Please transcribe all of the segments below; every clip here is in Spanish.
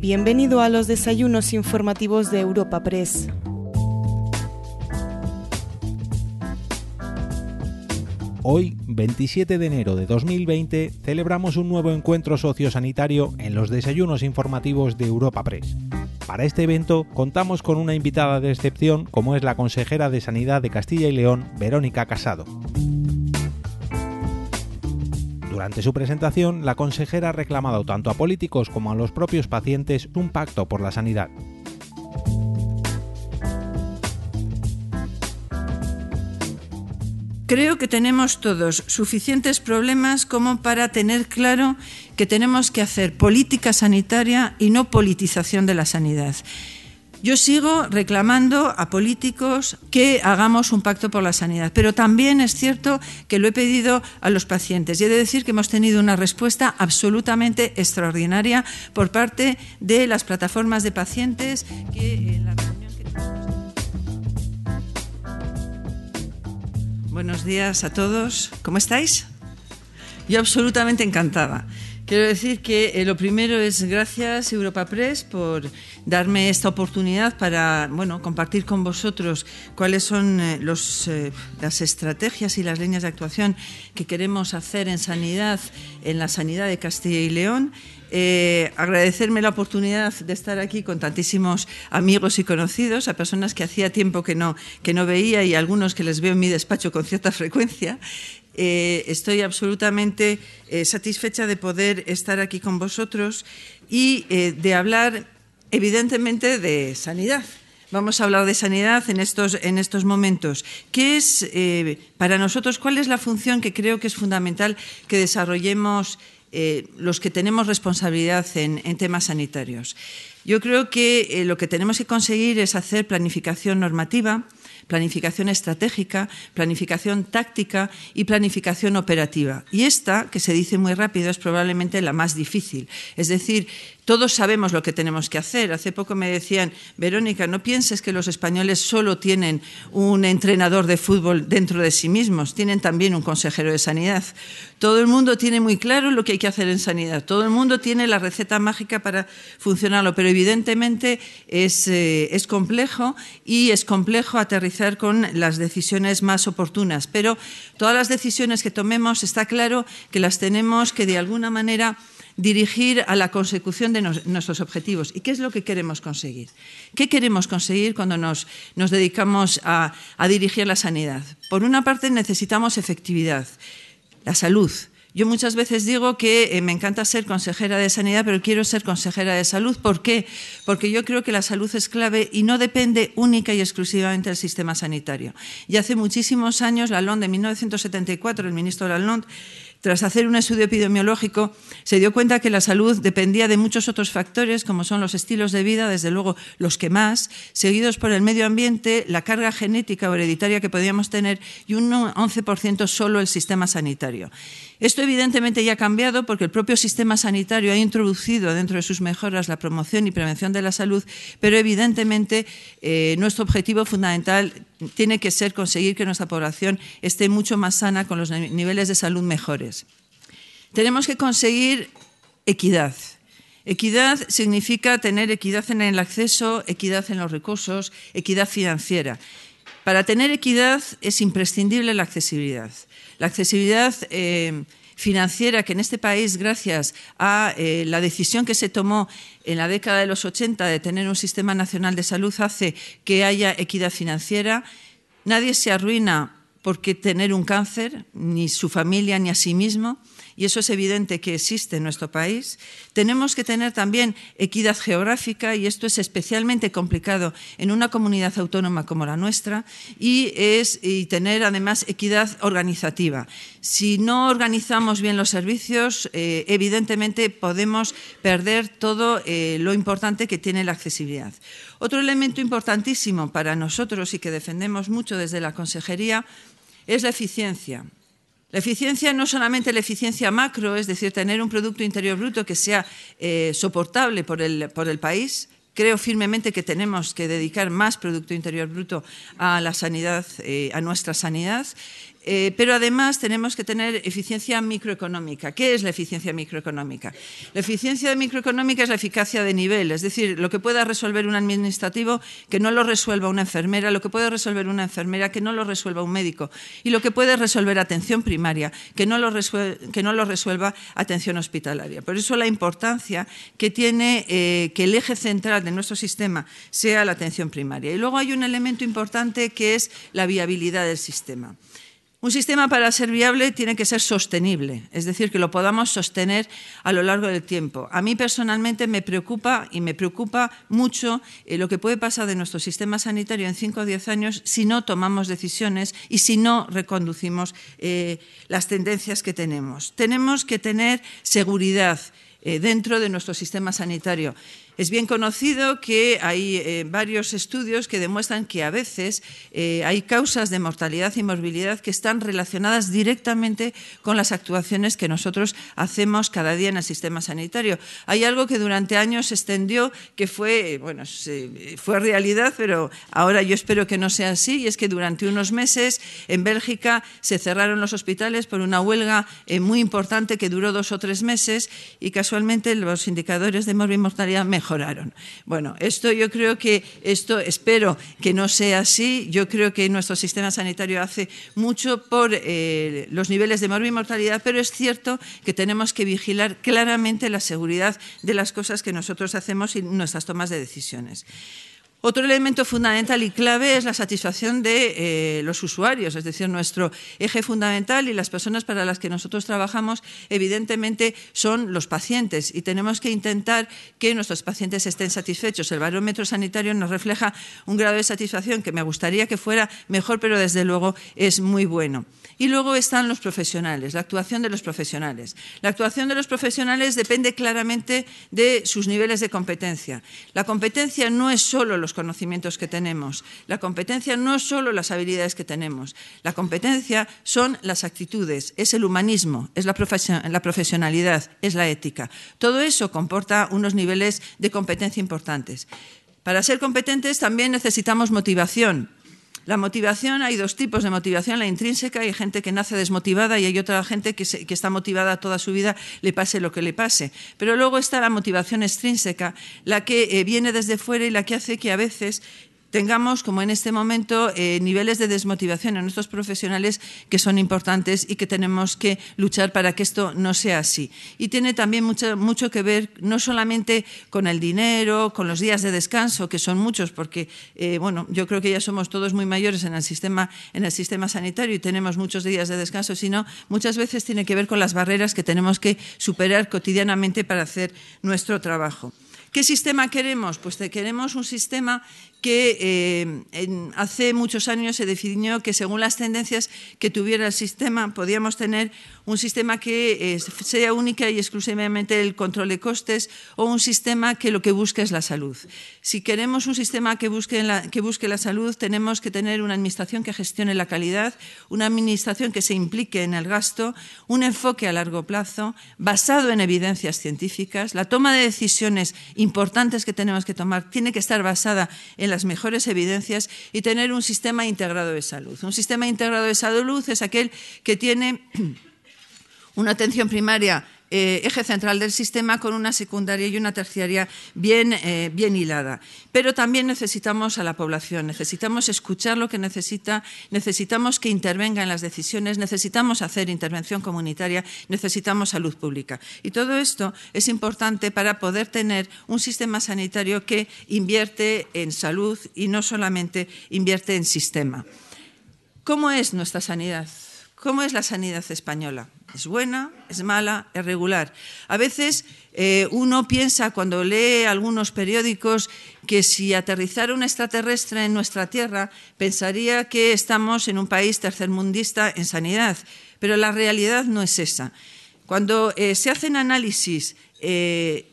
Bienvenido a los desayunos informativos de Europa Press. Hoy, 27 de enero de 2020, celebramos un nuevo encuentro sociosanitario en los desayunos informativos de Europa Press. Para este evento contamos con una invitada de excepción como es la consejera de Sanidad de Castilla y León, Verónica Casado. Durante su presentación, la consejera ha reclamado tanto a políticos como a los propios pacientes un pacto por la sanidad. Creo que tenemos todos suficientes problemas como para tener claro que tenemos que hacer política sanitaria y no politización de la sanidad. Yo sigo reclamando a políticos que hagamos un pacto por la sanidad, pero también es cierto que lo he pedido a los pacientes y he de decir que hemos tenido una respuesta absolutamente extraordinaria por parte de las plataformas de pacientes que en la reunión Buenos días a todos. ¿Cómo estáis? Yo absolutamente encantada. Quiero decir que eh, lo primero es gracias Europa Press por darme esta oportunidad para bueno, compartir con vosotros cuáles son eh, eh, las estrategias y las líneas de actuación que queremos hacer en sanidad, en la sanidad de Castilla y León. agradecerme la oportunidad de estar aquí con tantísimos amigos y conocidos, a personas que hacía tiempo que no, que no veía y algunos que les veo en mi despacho con cierta frecuencia. Eh, estoy absolutamente eh, satisfecha de poder estar aquí con vosotros y eh, de hablar, evidentemente, de sanidad. Vamos a hablar de sanidad en estos, en estos momentos. ¿Qué es para nosotros, cuál es la función que creo que es fundamental que desarrollemos los que tenemos responsabilidad en, en temas sanitarios? Yo creo que lo que tenemos que conseguir es hacer planificación normativa, planificación estratégica, planificación táctica y planificación operativa. Y esta, que se dice muy rápido, es probablemente la más difícil. Es decir, todos sabemos lo que tenemos que hacer. Hace poco me decían, Verónica, no pienses que los españoles solo tienen un entrenador de fútbol dentro de sí mismos, tienen también un consejero de sanidad. Todo el mundo tiene muy claro lo que hay que hacer en sanidad, todo el mundo tiene la receta mágica para funcionarlo, pero evidentemente es, eh, es complejo y es complejo aterrizar con las decisiones más oportunas. Pero todas las decisiones que tomemos está claro que las tenemos que de alguna manera dirigir a la consecución de nuestros objetivos. ¿Y qué es lo que queremos conseguir? ¿Qué queremos conseguir cuando nos, dedicamos a, dirigir la sanidad? Por una parte, necesitamos efectividad, la salud. Yo muchas veces digo que eh, me encanta ser consejera de sanidad, pero quiero ser consejera de salud. ¿Por qué? Porque yo creo que la salud es clave y no depende única y exclusivamente del sistema sanitario. Y hace muchísimos años, la LON de 1974, el ministro Lalonde, tras hacer un estudio epidemiológico, se dio cuenta que la salud dependía de muchos otros factores, como son los estilos de vida, desde luego los que más, seguidos por el medio ambiente, la carga genética o hereditaria que podíamos tener y un 11% solo el sistema sanitario. Esto evidentemente ya ha cambiado porque el propio sistema sanitario ha introducido dentro de sus mejoras la promoción y prevención de la salud, pero evidentemente eh, nuestro objetivo fundamental tiene que ser conseguir que nuestra población esté mucho más sana con los niveles de salud mejores. Tenemos que conseguir equidad. Equidad significa tener equidad en el acceso, equidad en los recursos, equidad financiera. Para tener equidad es imprescindible la accesibilidad. La accesibilidad eh, financiera que en este país, gracias a eh, la decisión que se tomó en la década de los 80 de tener un sistema nacional de salud, hace que haya equidad financiera. Nadie se arruina porque tener un cáncer, ni su familia, ni a sí mismo y eso es evidente que existe en nuestro país. Tenemos que tener también equidad geográfica y esto es especialmente complicado en una comunidad autónoma como la nuestra y, es, tener además equidad organizativa. Si no organizamos bien los servicios, eh, evidentemente podemos perder todo eh, lo importante que tiene la accesibilidad. Otro elemento importantísimo para nosotros y que defendemos mucho desde la Consejería es la eficiencia. La eficiencia no solamente la eficiencia macro, es decir, tener un Producto Interior Bruto que sea eh, soportable por el, por el país, Creo firmemente que tenemos que dedicar más Producto Interior Bruto a la sanidad, eh, a nuestra sanidad. Eh, pero además tenemos que tener eficiencia microeconómica. ¿Qué es la eficiencia microeconómica? La eficiencia microeconómica es la eficacia de nivel, es decir, lo que pueda resolver un administrativo que no lo resuelva una enfermera, lo que puede resolver una enfermera que no lo resuelva un médico y lo que puede resolver atención primaria que no lo, que no lo resuelva atención hospitalaria. Por eso la importancia que tiene eh, que el eje central de nuestro sistema sea la atención primaria. Y luego hay un elemento importante que es la viabilidad del sistema. Un sistema para ser viable tiene que ser sostenible, es decir, que lo podamos sostener a lo largo del tiempo. A mí personalmente me preocupa y me preocupa mucho eh, lo que puede pasar de nuestro sistema sanitario en 5 o 10 años si no tomamos decisiones y si no reconducimos eh, las tendencias que tenemos. Tenemos que tener seguridad eh, dentro de nuestro sistema sanitario. Es bien conocido que hay eh, varios estudios que demuestran que a veces eh, hay causas de mortalidad y morbilidad que están relacionadas directamente con las actuaciones que nosotros hacemos cada día en el sistema sanitario. Hay algo que durante años se extendió que fue, bueno, fue realidad, pero ahora yo espero que no sea así, y es que durante unos meses en Bélgica se cerraron los hospitales por una huelga eh, muy importante que duró dos o tres meses y casualmente los indicadores de mortalidad mejoraron bueno, esto yo creo que, esto espero que no sea así. Yo creo que nuestro sistema sanitario hace mucho por eh, los niveles de mortalidad, pero es cierto que tenemos que vigilar claramente la seguridad de las cosas que nosotros hacemos y nuestras tomas de decisiones. Otro elemento fundamental y clave es la satisfacción de eh, los usuarios, es decir, nuestro eje fundamental y las personas para las que nosotros trabajamos, evidentemente, son los pacientes y tenemos que intentar que nuestros pacientes estén satisfechos. El barómetro sanitario nos refleja un grado de satisfacción que me gustaría que fuera mejor, pero desde luego es muy bueno. Y luego están los profesionales, la actuación de los profesionales. La actuación de los profesionales depende claramente de sus niveles de competencia. La competencia no es solo los conocimientos que tenemos, la competencia no es solo las habilidades que tenemos, la competencia son las actitudes, es el humanismo, es la, profesionalidad, es la ética. Todo eso comporta unos niveles de competencia importantes. Para ser competentes también necesitamos motivación, la motivación, hay dos tipos de motivación, la intrínseca, hay gente que nace desmotivada y hay otra gente que, está motivada toda su vida, le pase lo que le pase. Pero luego está la motivación extrínseca, la que eh, viene desde fuera y la que hace que a veces tengamos, como en este momento, eh, niveles de desmotivación en nuestros profesionales que son importantes y que tenemos que luchar para que esto no sea así. Y tiene también mucho, mucho que ver no solamente con el dinero, con los días de descanso, que son muchos, porque eh, bueno, yo creo que ya somos todos muy mayores en el, sistema, en el sistema sanitario y tenemos muchos días de descanso, sino muchas veces tiene que ver con las barreras que tenemos que superar cotidianamente para hacer nuestro trabajo. ¿Qué sistema queremos? Pues queremos un sistema que eh, hace muchos años se definió que según las tendencias que tuviera el sistema, podíamos tener un sistema que eh, sea única y exclusivamente el control de costes o un sistema que lo que busque es la salud. Si queremos un sistema que busque, la, que busque la salud, tenemos que tener una administración que gestione la calidad, una administración que se implique en el gasto, un enfoque a largo plazo basado en evidencias científicas. La toma de decisiones importantes que tenemos que tomar tiene que estar basada en las mejores evidencias y tener un sistema integrado de salud. Un sistema integrado de salud es aquel que tiene una atención primaria eh, eje central del sistema con una secundaria y una terciaria bien, eh, bien hilada. Pero también necesitamos a la población, necesitamos escuchar lo que necesita, necesitamos que intervenga en las decisiones, necesitamos hacer intervención comunitaria, necesitamos salud pública. Y todo esto es importante para poder tener un sistema sanitario que invierte en salud y no solamente invierte en sistema. ¿Cómo es nuestra sanidad? ¿Cómo es la sanidad española? ¿Es buena? ¿Es mala? ¿Es regular? A veces eh, uno piensa cuando lee algunos periódicos que si aterrizara un extraterrestre en nuestra Tierra pensaría que estamos en un país tercermundista en sanidad, pero la realidad no es esa. Cuando eh, se hacen análisis eh,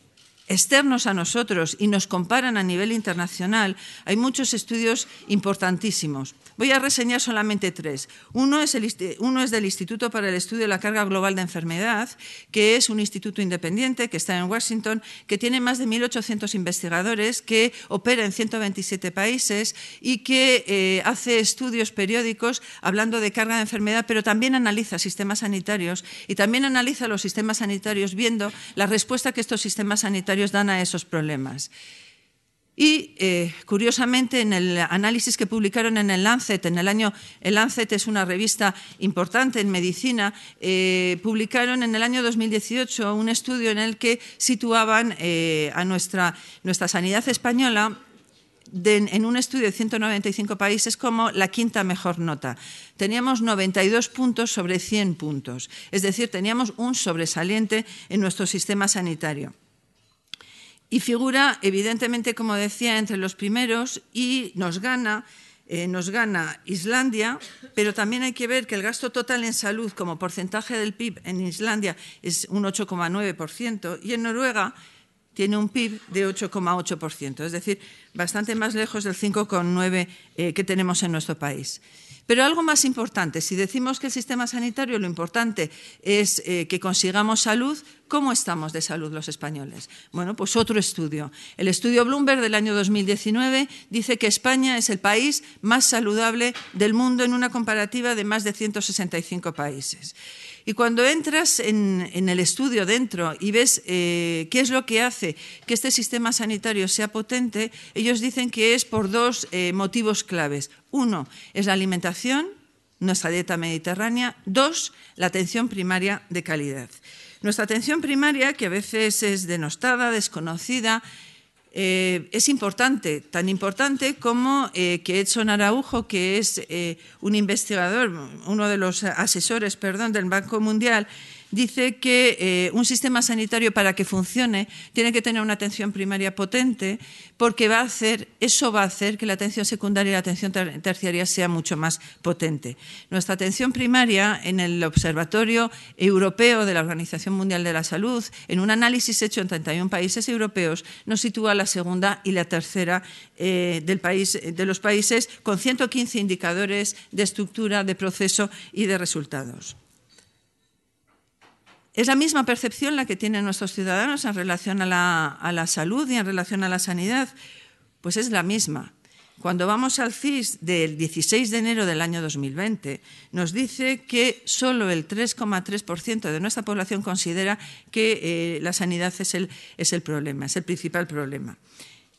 externos a nosotros y nos comparan a nivel internacional, hay muchos estudios importantísimos. Voy a reseñar solamente tres. Uno es, es del Instituto para el Estudio de la Carga Global de Enfermedad, que es un instituto independiente que está en Washington, que tiene más de 1.800 investigadores, que opera en 127 países y que eh, hace estudios periódicos hablando de carga de enfermedad, pero también analiza sistemas sanitarios y también analiza los sistemas sanitarios viendo la respuesta que estos sistemas sanitarios dan a esos problemas. Y eh, curiosamente, en el análisis que publicaron en el Lancet, en el año, el Lancet es una revista importante en medicina, eh, publicaron en el año 2018 un estudio en el que situaban eh, a nuestra, nuestra sanidad española en un estudio de 195 países como la quinta mejor nota. Teníamos 92 puntos sobre 100 puntos, es decir, teníamos un sobresaliente en nuestro sistema sanitario. Y figura, evidentemente, como decía, entre los primeros y nos gana, eh, nos gana Islandia, pero también hay que ver que el gasto total en salud como porcentaje del PIB en Islandia es un 8,9% y en Noruega tiene un PIB de 8,8%, es decir, bastante más lejos del 5,9% eh, que tenemos en nuestro país. Pero algo más importante, si decimos que el sistema sanitario lo importante es eh, que consigamos salud, ¿cómo estamos de salud los españoles? Bueno, pues otro estudio. El estudio Bloomberg del año 2019 dice que España es el país más saludable del mundo en una comparativa de más de 165 países. Y cuando entras en, el estudio dentro y ves eh, qué es lo que hace que este sistema sanitario sea potente, ellos dicen que es por dos eh, motivos claves. Uno es la alimentación, nuestra dieta mediterránea. Dos, la atención primaria de calidad. Nuestra atención primaria, que a veces es denostada, desconocida, eh, es importante, tan importante como eh, que Edson Araujo, que es eh, un investigador, uno de los asesores perdón, del Banco Mundial, dice que eh, un sistema sanitario para que funcione tiene que tener una atención primaria potente porque va a hacer, eso va a hacer que la atención secundaria y la atención terciaria sea mucho más potente. Nuestra atención primaria en el Observatorio Europeo de la Organización Mundial de la Salud, en un análisis hecho en 31 países europeos, nos sitúa la segunda y la tercera eh, del país, de los países con 115 indicadores de estructura, de proceso y de resultados. Es la misma percepción la que tienen nuestros ciudadanos en relación a la, salud y en relación a la sanidad. Pues es la misma. Cuando vamos al CIS del 16 de enero del año 2020, nos dice que solo el 3,3% de nuestra población considera que eh, la sanidad es el problema, es el principal problema.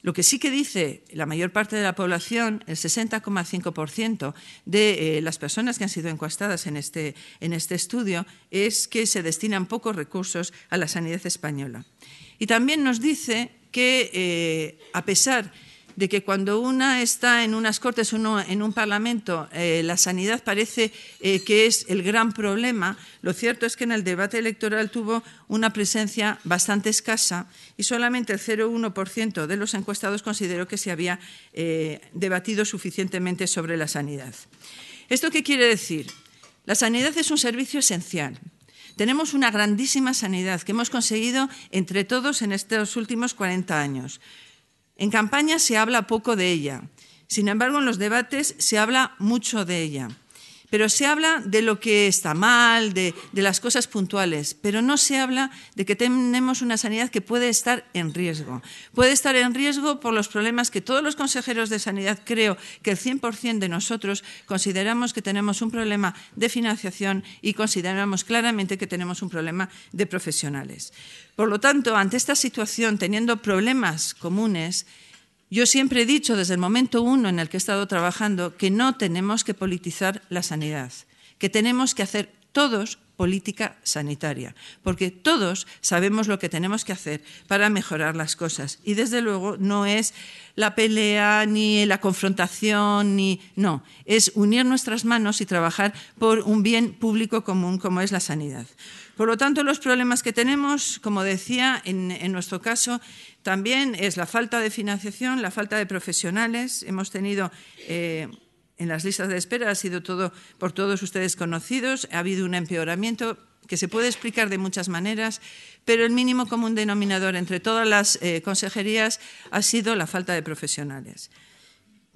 Lo que sí que dice la mayor parte de la población, el 60,5% de eh, las personas que han sido encuestadas en este, en este estudio, es que se destinan pocos recursos a la sanidad española. Y también nos dice que, eh, a pesar de que cuando una está en unas cortes o en un parlamento, eh, la sanidad parece eh, que es el gran problema, lo cierto es que en el debate electoral tuvo una presencia bastante escasa y solamente el 0,1% de los encuestados consideró que se había eh, debatido suficientemente sobre la sanidad. ¿Esto qué quiere decir? La sanidad es un servicio esencial. Tenemos una grandísima sanidad que hemos conseguido entre todos en estos últimos 40 años. En campaña se habla poco de ella. Sin embargo, en los debates se habla mucho de ella. Pero se habla de lo que está mal, de, las cosas puntuales, pero no se habla de que tenemos una sanidad que puede estar en riesgo. Puede estar en riesgo por los problemas que todos los consejeros de sanidad, creo que el 100% de nosotros consideramos que tenemos un problema de financiación y consideramos claramente que tenemos un problema de profesionales. Por lo tanto, ante esta situación, teniendo problemas comunes, yo siempre he dicho desde el momento uno en el que he estado trabajando que no tenemos que politizar la sanidad, que tenemos que hacer todos política sanitaria, porque todos sabemos lo que tenemos que hacer para mejorar las cosas. Y desde luego no es la pelea ni la confrontación, ni no, es unir nuestras manos y trabajar por un bien público común como es la sanidad. Por lo tanto, los problemas que tenemos, como decía, en, nuestro caso, también es la falta de financiación, la falta de profesionales. Hemos tenido eh, en las listas de espera, ha sido todo por todos ustedes conocidos, ha habido un empeoramiento que se puede explicar de muchas maneras, pero el mínimo común denominador entre todas las eh, consejerías ha sido la falta de profesionales.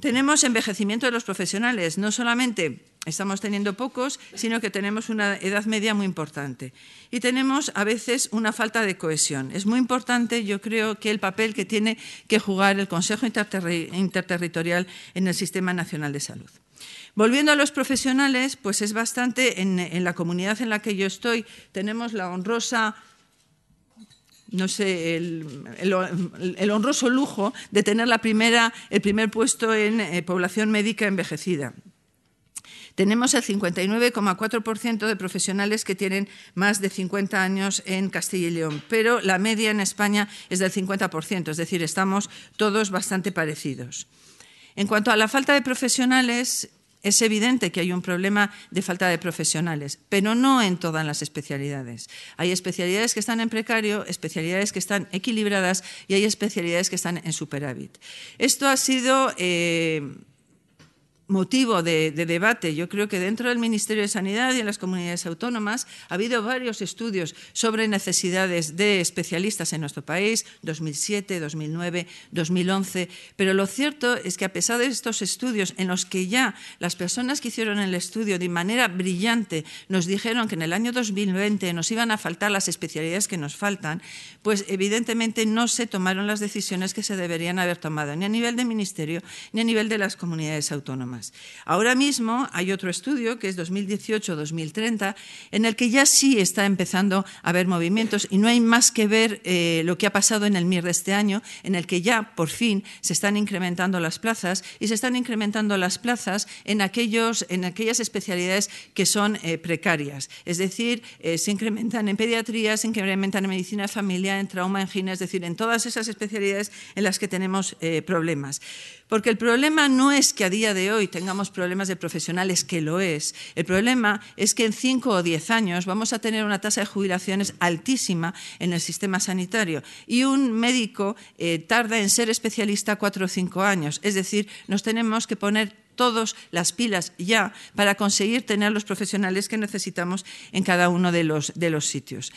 Tenemos envejecimiento de los profesionales. No solamente estamos teniendo pocos, sino que tenemos una edad media muy importante. Y tenemos a veces una falta de cohesión. Es muy importante, yo creo, que el papel que tiene que jugar el Consejo Interterritorial en el Sistema Nacional de Salud. Volviendo a los profesionales, pues es bastante, en, la comunidad en la que yo estoy, tenemos la honrosa no sé, el, honroso lujo de tener la primera, el primer puesto en eh, población médica envejecida. Tenemos el 59,4% de profesionales que tienen más de 50 años en Castilla y León, pero la media en España es del 50%, es decir, estamos todos bastante parecidos. En cuanto a la falta de profesionales, es evidente que hay un problema de falta de profesionales, pero no en todas las especialidades. Hay especialidades que están en precario, especialidades que están equilibradas y hay especialidades que están en superávit. Esto ha sido eh, motivo de, debate. Yo creo que dentro del Ministerio de Sanidad y en las comunidades autónomas ha habido varios estudios sobre necesidades de especialistas en nuestro país, 2007, 2009, 2011, pero lo cierto es que a pesar de estos estudios en los que ya las personas que hicieron el estudio de manera brillante nos dijeron que en el año 2020 nos iban a faltar las especialidades que nos faltan, pues evidentemente no se tomaron las decisiones que se deberían haber tomado, ni a nivel del Ministerio ni a nivel de las comunidades autónomas. Ahora mismo hay otro estudio, que es 2018-2030, en el que ya sí está empezando a haber movimientos y no hay más que ver eh, lo que ha pasado en el MIR de este año, en el que ya por fin se están incrementando las plazas y se están incrementando las plazas en, aquellos, en aquellas especialidades que son eh, precarias. Es decir, eh, se incrementan en pediatría, se incrementan en medicina de familia, en trauma, en gine, es decir, en todas esas especialidades en las que tenemos problemas. Porque el problema no es que a día de hoy tengamos problemas de profesionales, que lo es. El problema es que en cinco o diez años vamos a tener una tasa de jubilaciones altísima en el sistema sanitario y un médico eh, tarda en ser especialista cuatro o cinco años. Es decir, nos tenemos que poner todas las pilas ya para conseguir tener los profesionales que necesitamos en cada uno de los, de los sitios.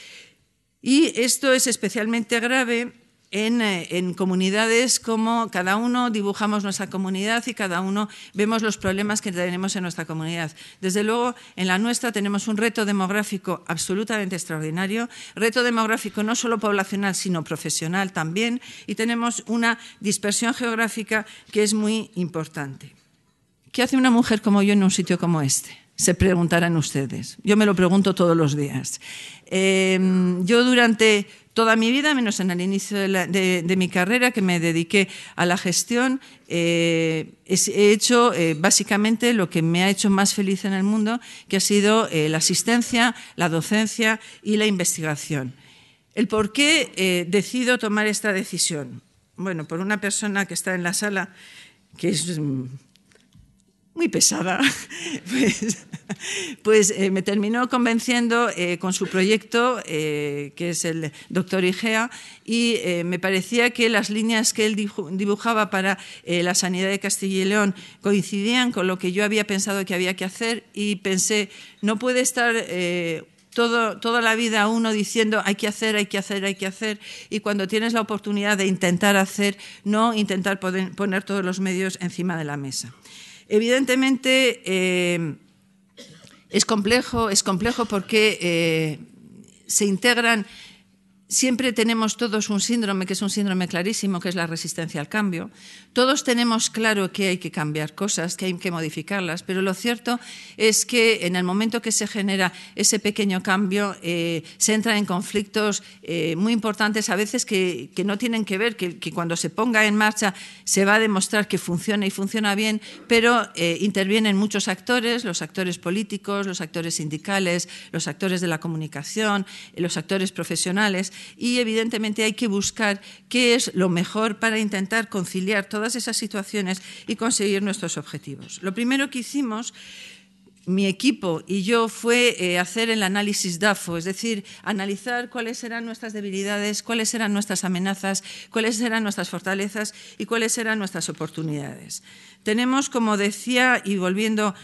Y esto es especialmente grave eh, en, comunidades como cada uno dibujamos nuestra comunidad y cada uno vemos los problemas que tenemos en nuestra comunidad. Desde luego, en la nuestra tenemos un reto demográfico absolutamente extraordinario, reto demográfico no solo poblacional, sino profesional también, y tenemos una dispersión geográfica que es muy importante. ¿Qué hace una mujer como yo en un sitio como este? Se preguntarán ustedes. Yo me lo pregunto todos los días. Eh, yo durante toda mi vida, menos en el inicio de, mi carrera, que me dediqué a la gestión, eh, he hecho eh, básicamente lo que me ha hecho más feliz en el mundo, que ha sido eh, la asistencia, la docencia y la investigación. ¿El por qué decido tomar esta decisión? Bueno, por una persona que está en la sala, que es mm, muy pesada, pues, pues eh, me terminó convenciendo eh, con su proyecto, eh, que es el doctor Igea, y me parecía que las líneas que él dibujaba para la sanidad de Castilla y León coincidían con lo que yo había pensado que había que hacer y pensé, no puede estar todo, toda la vida uno diciendo hay que hacer, hay que hacer, hay que hacer, y cuando tienes la oportunidad de intentar hacer, no intentar poner todos los medios encima de la mesa. Evidentemente eh, es complejo, es complejo porque eh, se integran Siempre tenemos todos un síndrome, que es un síndrome clarísimo, que es la resistencia al cambio. Todos tenemos claro que hay que cambiar cosas, que hay que modificarlas, pero lo cierto es que en el momento que se genera ese pequeño cambio, eh, se entra en conflictos eh, muy importantes, a veces que, no tienen que ver, que, cuando se ponga en marcha se va a demostrar que funciona y funciona bien, pero eh, intervienen muchos actores, los actores políticos, los actores sindicales, los actores de la comunicación, los actores profesionales y evidentemente hay que buscar qué es lo mejor para intentar conciliar todas esas situaciones y conseguir nuestros objetivos. Lo primero que hicimos mi equipo y yo fue eh, hacer el análisis DAFO, es decir, analizar cuáles eran nuestras debilidades, cuáles eran nuestras amenazas, cuáles eran nuestras fortalezas y cuáles eran nuestras oportunidades. Tenemos, como decía, y volviendo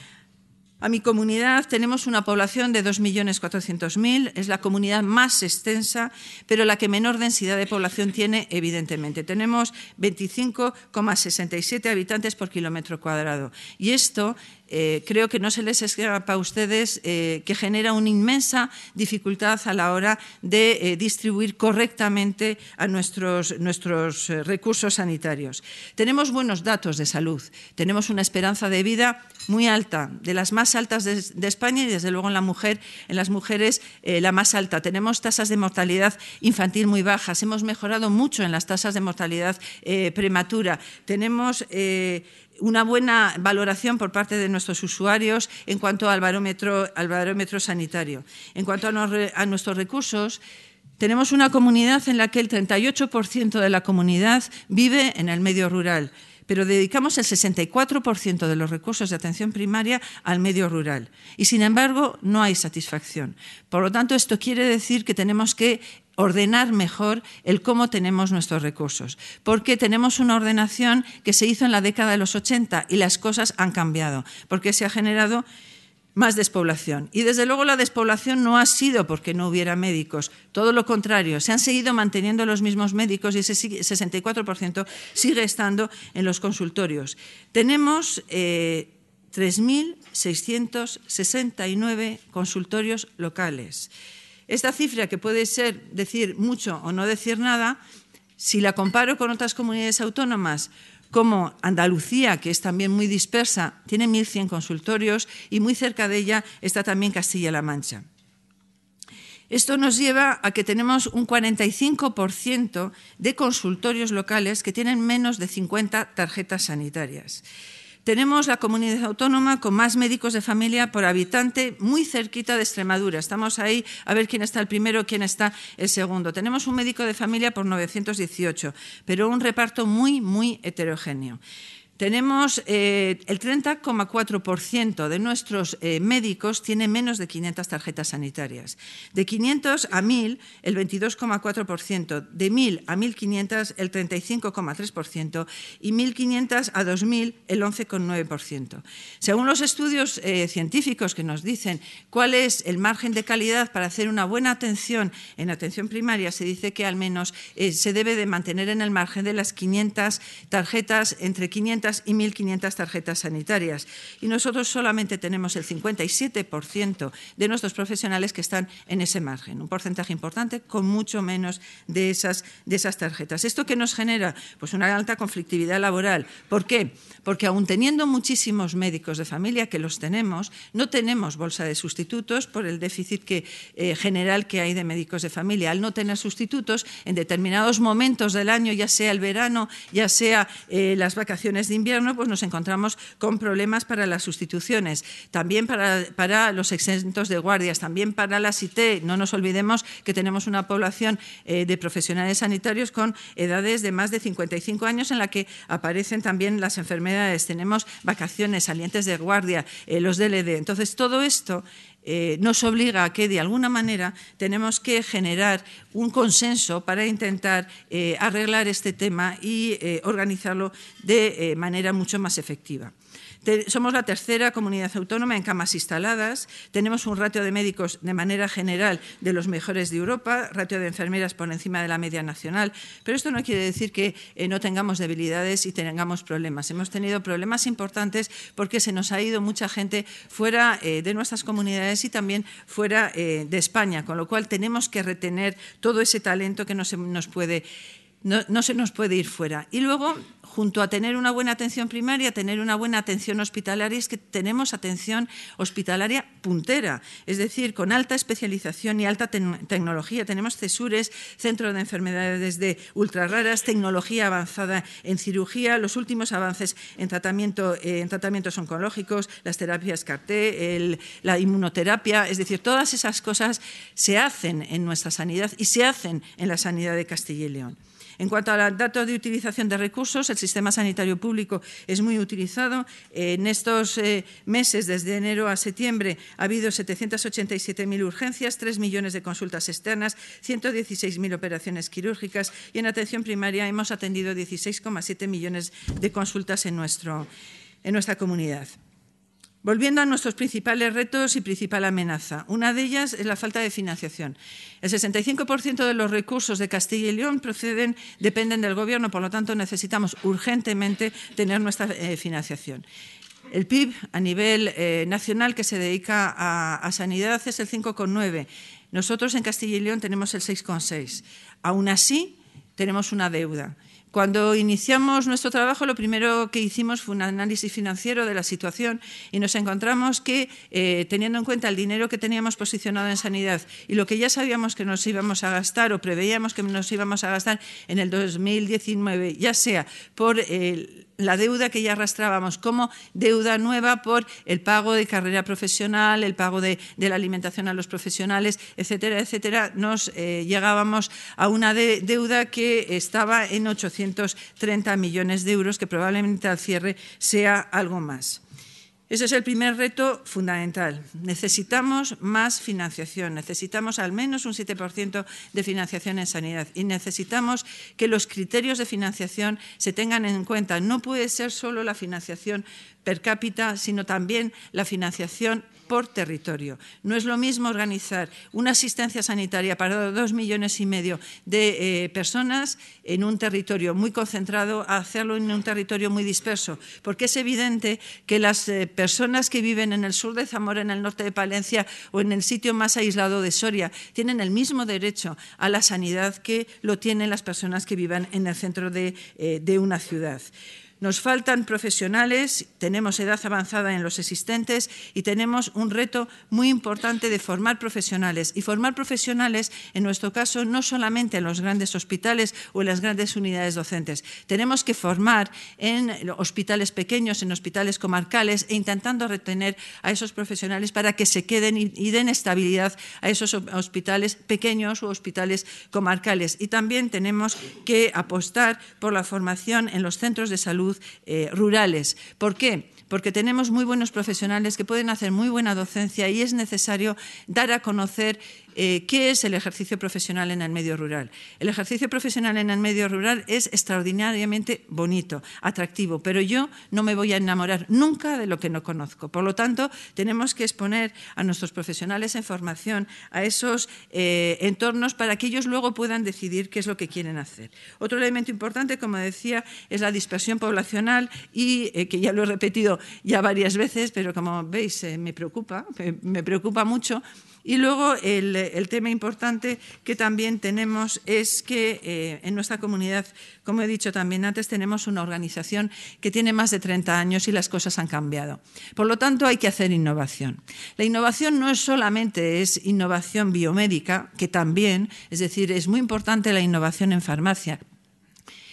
a mi comunidad tenemos una población de 2.400.000, es la comunidad más extensa, pero la que menor densidad de población tiene, evidentemente. Tenemos 25,67 habitantes por kilómetro cuadrado. Y esto eh, creo que no se les escapa a ustedes eh, que genera una inmensa dificultad a la hora de eh, distribuir correctamente a nuestros, nuestros recursos sanitarios. Tenemos buenos datos de salud, tenemos una esperanza de vida muy alta, de las más altas de, España y desde luego en la mujer, en las mujeres la más alta. Tenemos tasas de mortalidad infantil muy bajas, hemos mejorado mucho en las tasas de mortalidad prematura. Tenemos una buena valoración por parte de nuestros usuarios en cuanto al barómetro, al barómetro sanitario. En cuanto a, nuestros recursos, tenemos una comunidad en la que el 38% de la comunidad vive en el medio rural pero dedicamos el 64% de los recursos de atención primaria al medio rural. Y, sin embargo, no hay satisfacción. Por lo tanto, esto quiere decir que tenemos que ordenar mejor el cómo tenemos nuestros recursos, porque tenemos una ordenación que se hizo en la década de los 80 y las cosas han cambiado, porque se ha generado más despoblación. Y desde luego la despoblación no ha sido porque no hubiera médicos, todo lo contrario, se han seguido manteniendo los mismos médicos y ese 64% sigue estando en los consultorios. Tenemos 3.669 eh, consultorios locales. Esta cifra, que puede ser decir mucho o no decir nada, si la comparo con otras comunidades autónomas, como Andalucía, que es también muy dispersa, tiene 1.100 consultorios y muy cerca de ella está también Castilla-La Mancha. Esto nos lleva a que tenemos un 45% de consultorios locales que tienen menos de 50 tarjetas sanitarias. Tenemos la comunidad autónoma con más médicos de familia por habitante muy cerquita de Extremadura. Estamos ahí a ver quién está el primero, quién está el segundo. Tenemos un médico de familia por 918, pero un reparto muy, muy heterogéneo. Tenemos eh, el 30,4% de nuestros eh, médicos tiene menos de 500 tarjetas sanitarias. De 500 a 1.000, el 22,4%. De 1.000 a 1.500, el 35,3%. Y 1.500 a 2.000, el 11,9%. Según los estudios eh, científicos que nos dicen cuál es el margen de calidad para hacer una buena atención en atención primaria, se dice que al menos se debe de mantener en el margen de las 500 tarjetas, entre 500 y 1.500 tarjetas sanitarias. Y nosotros solamente tenemos el 57% de nuestros profesionales que están en ese margen, un porcentaje importante con mucho menos de esas, de esas tarjetas. ¿Esto qué nos genera? Pues una alta conflictividad laboral. ¿Por qué? Porque aún teniendo muchísimos médicos de familia, que los tenemos, no tenemos bolsa de sustitutos por el déficit que, eh, general que hay de médicos de familia. Al no tener sustitutos, en determinados momentos del año, ya sea el verano, ya sea eh, las vacaciones de invierno, pues nos encontramos con problemas para las sustituciones, también para, los exentos de guardias, también para las IT. No nos olvidemos que tenemos una población eh, de profesionales sanitarios con edades de más de 55 años en la que aparecen también las enfermedades. Tenemos vacaciones, salientes de guardia, eh, los DLD. Entonces, todo esto eh, nos obliga a que, de alguna manera, tenemos que generar un consenso para intentar eh, arreglar este tema y eh, organizarlo de manera mucho más efectiva. Somos la tercera comunidad autónoma en camas instaladas. Tenemos un ratio de médicos de manera general de los mejores de Europa, ratio de enfermeras por encima de la media nacional. Pero esto no quiere decir que eh, no tengamos debilidades y tengamos problemas. Hemos tenido problemas importantes porque se nos ha ido mucha gente fuera eh, de nuestras comunidades y también fuera eh, de España, con lo cual tenemos que retener todo ese talento que no se nos puede no, se nos puede ir fuera. Y luego, junto a tener una buena atención primaria, tener una buena atención hospitalaria, es que tenemos atención hospitalaria puntera, es decir, con alta especialización y alta tecnología. Tenemos CESURES, Centro de Enfermedades de ultra raras, tecnología avanzada en cirugía, los últimos avances en, tratamiento, en tratamientos oncológicos, las terapias CAR-T, la inmunoterapia, es decir, todas esas cosas se hacen en nuestra sanidad y se hacen en la sanidad de Castilla y León. En cuanto a los datos de utilización de recursos, el sistema sanitario público es muy utilizado. En estos eh, meses, desde enero a septiembre, ha habido 787.000 urgencias, 3 millones de consultas externas, 116.000 operaciones quirúrgicas y en atención primaria hemos atendido 16,7 millones de consultas en, en nuestra comunidad. Volviendo a nuestros principales retos y principal amenaza, una de ellas es la falta de financiación. El 65% de los recursos de Castilla y León proceden, dependen del Gobierno, por lo tanto necesitamos urgentemente tener nuestra eh, financiación. El PIB a nivel eh, nacional que se dedica a, a sanidad es el 5,9. Nosotros en Castilla y León tenemos el 6,6. Aún así, tenemos una deuda. Cuando iniciamos nuestro trabajo, lo primero que hicimos fue un análisis financiero de la situación y nos encontramos que, eh, teniendo en cuenta el dinero que teníamos posicionado en sanidad y lo que ya sabíamos que nos íbamos a gastar o preveíamos que nos íbamos a gastar en el 2019, ya sea por el la deuda que ya arrastrábamos como deuda nueva por el pago de carrera profesional, el pago de, la alimentación a los profesionales, etcétera, etcétera, nos eh, llegábamos a una deuda que estaba en 830 millones de euros, que probablemente al cierre sea algo más. Ese es el primer reto fundamental. Necesitamos más financiación, necesitamos al menos un 7% de financiación en sanidad y necesitamos que los criterios de financiación se tengan en cuenta. No puede ser solo la financiación per cápita, sino también la financiación por territorio. No es lo mismo organizar una asistencia sanitaria para dos millones y medio de eh, personas en un territorio muy concentrado a hacerlo en un territorio muy disperso, porque es evidente que las eh, personas que viven en el sur de Zamora, en el norte de Palencia o en el sitio más aislado de Soria tienen el mismo derecho a la sanidad que lo tienen las personas que vivan en el centro de, eh, de una ciudad. Nos faltan profesionales, tenemos edad avanzada en los existentes y tenemos un reto muy importante de formar profesionales. Y formar profesionales, en nuestro caso, no solamente en los grandes hospitales o en las grandes unidades docentes. Tenemos que formar en hospitales pequeños, en hospitales comarcales e intentando retener a esos profesionales para que se queden y, den estabilidad a esos hospitales pequeños o hospitales comarcales. Y también tenemos que apostar por la formación en los centros de salud eh, rurales. ¿Por qué? Porque tenemos muy buenos profesionales que pueden hacer muy buena docencia y es necesario dar a conocer eh, ¿Qué es el ejercicio profesional en el medio rural? El ejercicio profesional en el medio rural es extraordinariamente bonito, atractivo, pero yo no me voy a enamorar nunca de lo que no conozco. Por lo tanto, tenemos que exponer a nuestros profesionales en formación a esos eh, entornos para que ellos luego puedan decidir qué es lo que quieren hacer. Otro elemento importante, como decía, es la dispersión poblacional y eh, que ya lo he repetido ya varias veces, pero como veis me preocupa, me preocupa mucho y luego el, tema importante que también tenemos es que eh, en nuestra comunidad, como he dicho también antes, tenemos una organización que tiene más de 30 años y las cosas han cambiado. Por lo tanto, hay que hacer innovación. La innovación no es solamente es innovación biomédica, que también, es decir, es muy importante la innovación en farmacia,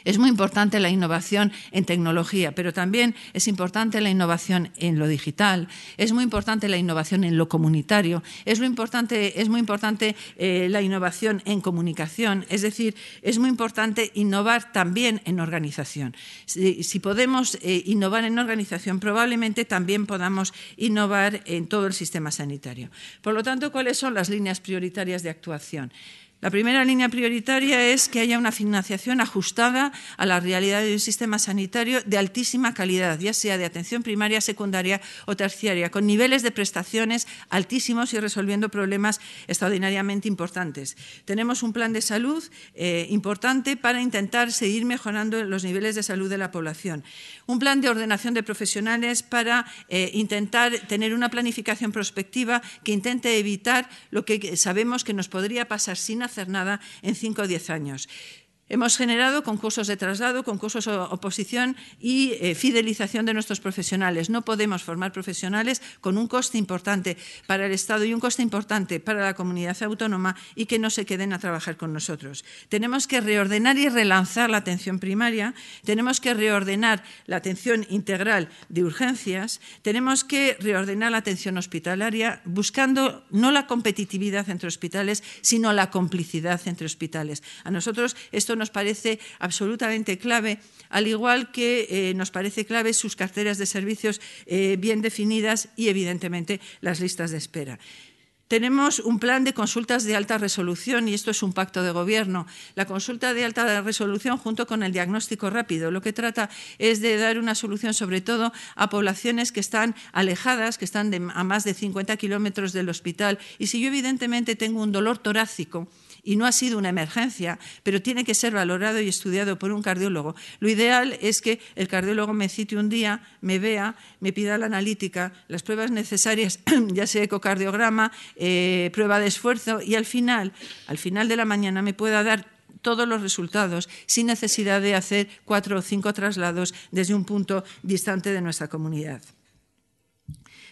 es muy importante la innovación en tecnología, pero también es importante la innovación en lo digital, es muy importante la innovación en lo comunitario, es, muy importante eh, la innovación en comunicación, es decir, es muy importante innovar también en organización. Si, podemos eh, innovar en organización, probablemente también podamos innovar en todo el sistema sanitario. Por lo tanto, ¿cuáles son las líneas prioritarias de actuación? La primera línea prioritaria es que haya una financiación ajustada a la realidad de un sistema sanitario de altísima calidad, ya sea de atención primaria, secundaria o terciaria, con niveles de prestaciones altísimos y resolviendo problemas extraordinariamente importantes. Tenemos un plan de salud eh, importante para intentar seguir mejorando los niveles de salud de la población. Un plan de ordenación de profesionales para eh, intentar tener una planificación prospectiva que intente evitar lo que sabemos que nos podría pasar sin hacer nada en 5 o 10 años. Hemos generado concursos de traslado, concursos de oposición y eh, fidelización de nuestros profesionales. No podemos formar profesionales con un coste importante para el Estado y un coste importante para la comunidad autónoma y que no se queden a trabajar con nosotros. Tenemos que reordenar y relanzar la atención primaria, tenemos que reordenar la atención integral de urgencias, tenemos que reordenar la atención hospitalaria buscando no la competitividad entre hospitales, sino la complicidad entre hospitales. A nosotros esto nos parece absolutamente clave, al igual que eh, nos parece clave sus carteras de servicios eh, bien definidas y, evidentemente, las listas de espera. Tenemos un plan de consultas de alta resolución y esto es un pacto de gobierno. La consulta de alta resolución junto con el diagnóstico rápido lo que trata es de dar una solución sobre todo a poblaciones que están alejadas, que están a más de 50 kilómetros del hospital. Y si yo evidentemente tengo un dolor torácico, y no ha sido una emergencia, pero tiene que ser valorado y estudiado por un cardiólogo. Lo ideal es que el cardiólogo me cite un día, me vea, me pida la analítica, las pruebas necesarias, ya sea ecocardiograma, eh, prueba de esfuerzo, y al final, al final de la mañana me pueda dar todos los resultados sin necesidad de hacer cuatro o cinco traslados desde un punto distante de nuestra comunidad.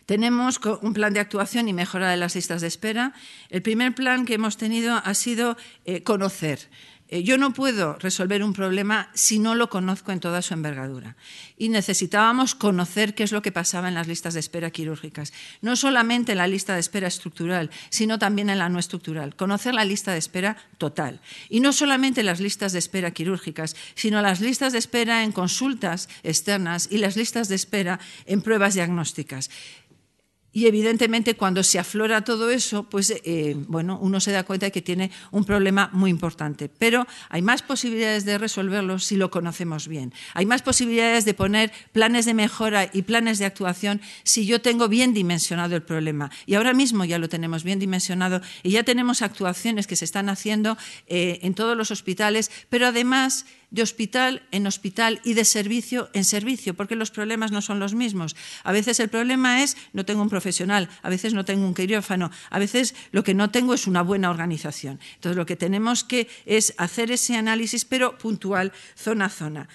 Tenemos un plan de actuación y mejora de las listas de espera. El primer plan que hemos tenido ha sido eh, conocer. Eh, yo no puedo resolver un problema si no lo conozco en toda su envergadura. Y necesitábamos conocer qué es lo que pasaba en las listas de espera quirúrgicas. No solamente en la lista de espera estructural, sino también en la no estructural. Conocer la lista de espera total. Y no solamente las listas de espera quirúrgicas, sino las listas de espera en consultas externas y las listas de espera en pruebas diagnósticas. Y evidentemente cuando se aflora todo eso, pues eh, bueno, uno se da cuenta de que tiene un problema muy importante. Pero hay más posibilidades de resolverlo si lo conocemos bien. Hay más posibilidades de poner planes de mejora y planes de actuación si yo tengo bien dimensionado el problema. Y ahora mismo ya lo tenemos bien dimensionado y ya tenemos actuaciones que se están haciendo eh, en todos los hospitales, pero además de hospital en hospital y de servicio en servicio, porque los problemas no son los mismos. A veces el problema es no tengo un profesional, a veces no tengo un quirófano, a veces lo que no tengo es una buena organización. Entonces lo que tenemos que es hacer ese análisis, pero puntual, zona a zona.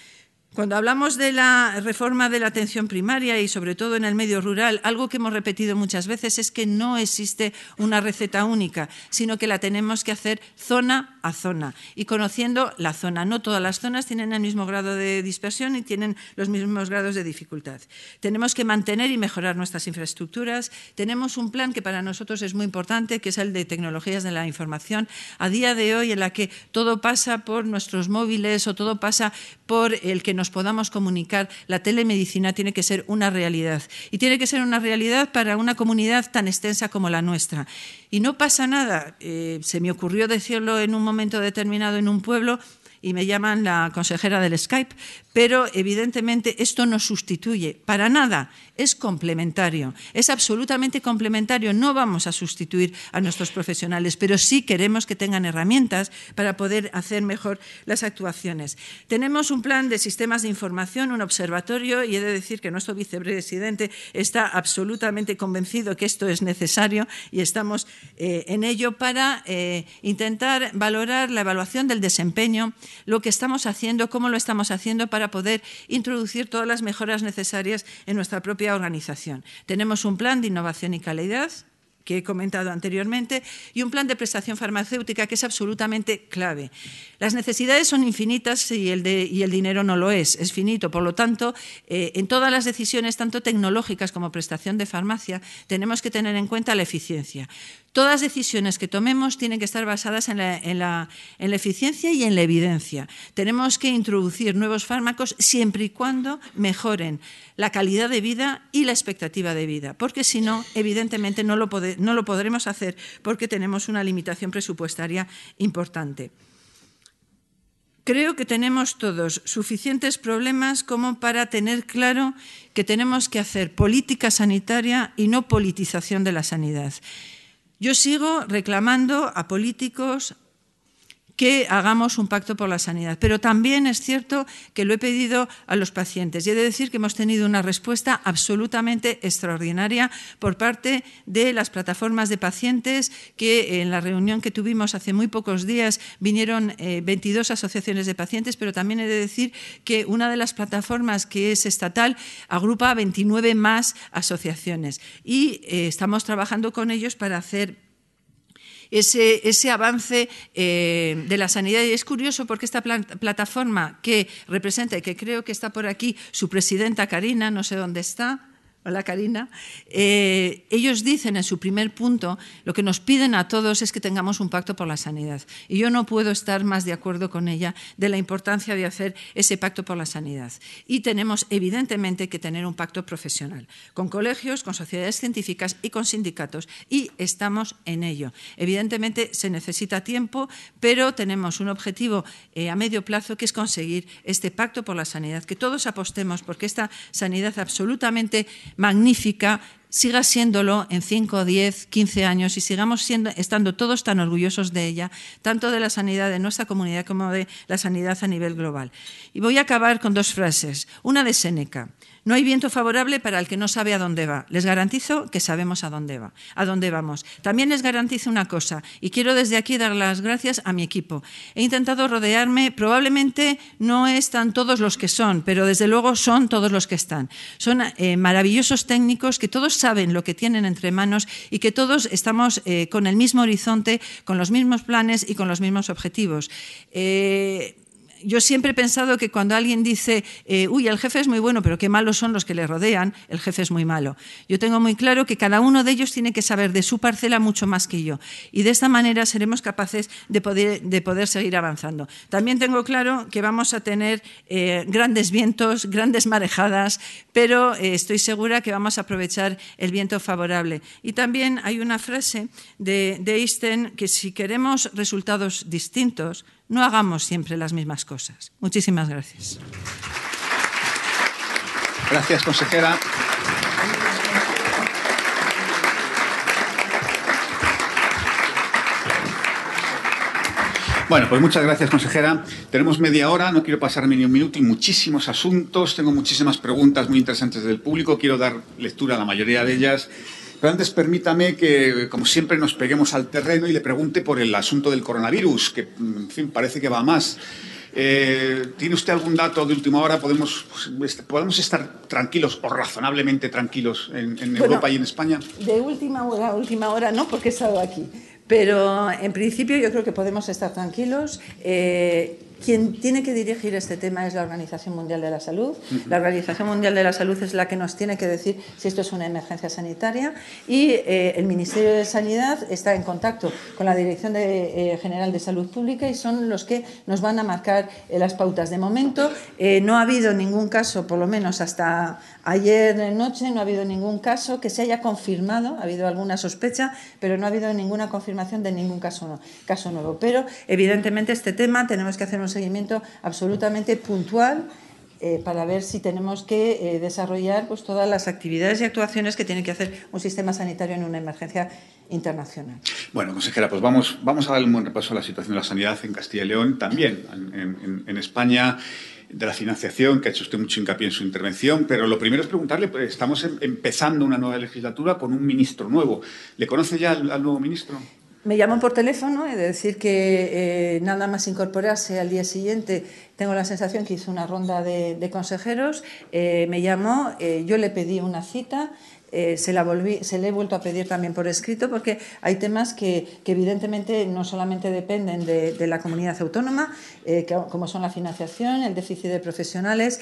Cuando hablamos de la reforma de la atención primaria y sobre todo en el medio rural, algo que hemos repetido muchas veces es que no existe una receta única, sino que la tenemos que hacer zona a zona y conociendo la zona. No todas las zonas tienen el mismo grado de dispersión y tienen los mismos grados de dificultad. Tenemos que mantener y mejorar nuestras infraestructuras. Tenemos un plan que para nosotros es muy importante, que es el de tecnologías de la información. A día de hoy, en la que todo pasa por nuestros móviles o todo pasa por el que nos podamos comunicar, la telemedicina tiene que ser una realidad. Y tiene que ser una realidad para una comunidad tan extensa como la nuestra. Y no pasa nada. Eh, se me ocurrió decirlo en un momento determinado en un pueblo y me llaman la consejera del Skype, pero evidentemente esto no sustituye para nada, es complementario, es absolutamente complementario. No vamos a sustituir a nuestros profesionales, pero sí queremos que tengan herramientas para poder hacer mejor las actuaciones. Tenemos un plan de sistemas de información, un observatorio, y he de decir que nuestro vicepresidente está absolutamente convencido que esto es necesario y estamos eh, en ello para eh, intentar valorar la evaluación del desempeño, lo que estamos haciendo, cómo lo estamos haciendo para poder introducir todas las mejoras necesarias en nuestra propia organización. Tenemos un plan de innovación y calidad que he comentado anteriormente, y un plan de prestación farmacéutica que es absolutamente clave. Las necesidades son infinitas y el, dinero no lo es, es finito. Por lo tanto, eh, en todas las decisiones, tanto tecnológicas como prestación de farmacia, tenemos que tener en cuenta la eficiencia. Todas las decisiones que tomemos tienen que estar basadas en la, eficiencia y en la evidencia. Tenemos que introducir nuevos fármacos siempre y cuando mejoren la calidad de vida y la expectativa de vida, porque si no, evidentemente no lo, no lo podremos hacer porque tenemos una limitación presupuestaria importante. Creo que tenemos todos suficientes problemas como para tener claro que tenemos que hacer política sanitaria y no politización de la sanidad. Yo sigo reclamando a políticos, que hagamos un pacto por la sanidad. Pero también es cierto que lo he pedido a los pacientes y he de decir que hemos tenido una respuesta absolutamente extraordinaria por parte de las plataformas de pacientes que en la reunión que tuvimos hace muy pocos días vinieron 22 eh, asociaciones de pacientes, pero también he de decir que una de las plataformas que es estatal agrupa a 29 más asociaciones y eh, estamos trabajando con ellos para hacer ese, avance eh, de la sanidad. Y es curioso porque esta plataforma que representa y que creo que está por aquí su presidenta Karina, no sé dónde está, Hola Karina. Eh, ellos dicen en su primer punto, lo que nos piden a todos es que tengamos un pacto por la sanidad. Y yo no puedo estar más de acuerdo con ella de la importancia de hacer ese pacto por la sanidad. Y tenemos evidentemente que tener un pacto profesional, con colegios, con sociedades científicas y con sindicatos. Y estamos en ello. Evidentemente se necesita tiempo, pero tenemos un objetivo eh, a medio plazo que es conseguir este pacto por la sanidad, que todos apostemos porque esta sanidad absolutamente magnífica siga siéndolo en 5, 10, 15 años y sigamos siendo, estando todos tan orgullosos de ella, tanto de la sanidad de nuestra comunidad como de la sanidad a nivel global. Y voy a acabar con dos frases. Una de Séneca. No hay viento favorable para el que no sabe a dónde va. Les garantizo que sabemos a dónde va, a dónde vamos. También les garantizo una cosa, y quiero desde aquí dar las gracias a mi equipo. He intentado rodearme, probablemente no están todos los que son, pero desde luego son todos los que están. Son eh, maravillosos técnicos que todos saben lo que tienen entre manos y que todos estamos eh, con el mismo horizonte, con los mismos planes y con los mismos objetivos. Eh, yo siempre he pensado que cuando alguien dice, eh, uy, el jefe es muy bueno, pero qué malos son los que le rodean, el jefe es muy malo. Yo tengo muy claro que cada uno de ellos tiene que saber de su parcela mucho más que yo. Y de esta manera seremos capaces de poder, de poder seguir avanzando. También tengo claro que vamos a tener eh, grandes vientos, grandes marejadas, pero eh, estoy segura que vamos a aprovechar el viento favorable. Y también hay una frase de, de Einstein que si queremos resultados distintos, no hagamos siempre las mismas cosas. Muchísimas gracias. Gracias, consejera. Bueno, pues muchas gracias, consejera. Tenemos media hora, no quiero pasarme ni un minuto y muchísimos asuntos. Tengo muchísimas preguntas muy interesantes del público. Quiero dar lectura a la mayoría de ellas. Pero antes permítame que, como siempre, nos peguemos al terreno y le pregunte por el asunto del coronavirus, que, en fin, parece que va más. Eh, ¿Tiene usted algún dato de última hora? ¿Podemos, pues, podemos estar tranquilos o razonablemente tranquilos en, en bueno, Europa y en España? De última hora, última hora no, porque he estado aquí. Pero en principio yo creo que podemos estar tranquilos. Eh, quien tiene que dirigir este tema es la Organización Mundial de la Salud. La Organización Mundial de la Salud es la que nos tiene que decir si esto es una emergencia sanitaria y eh, el Ministerio de Sanidad está en contacto con la Dirección de, eh, General de Salud Pública y son los que nos van a marcar eh, las pautas. De momento eh, no ha habido ningún caso, por lo menos hasta ayer noche, no ha habido ningún caso que se haya confirmado. Ha habido alguna sospecha, pero no ha habido ninguna confirmación de ningún caso, caso nuevo. Pero evidentemente este tema tenemos que hacer un seguimiento absolutamente puntual eh, para ver si tenemos que eh, desarrollar pues, todas las actividades y actuaciones que tiene que hacer un sistema sanitario en una emergencia internacional. Bueno, consejera, pues vamos, vamos a dar un buen repaso a la situación de la sanidad en Castilla y León, también en, España de la financiación, que ha hecho usted mucho hincapié en su intervención, pero lo primero es preguntarle, pues, estamos em, empezando una nueva legislatura con un ministro nuevo. ¿Le conoce ya al nuevo ministro? Me llaman por teléfono, he de decir que eh, nada más incorporarse al día siguiente tengo la sensación que hizo una ronda de, consejeros, eh, me llamó, eh, yo le pedí una cita, se, la volví, se le he vuelto a pedir también por escrito porque hay temas que, que evidentemente no solamente dependen de, de la comunidad autónoma, como son la financiación, el déficit de profesionales,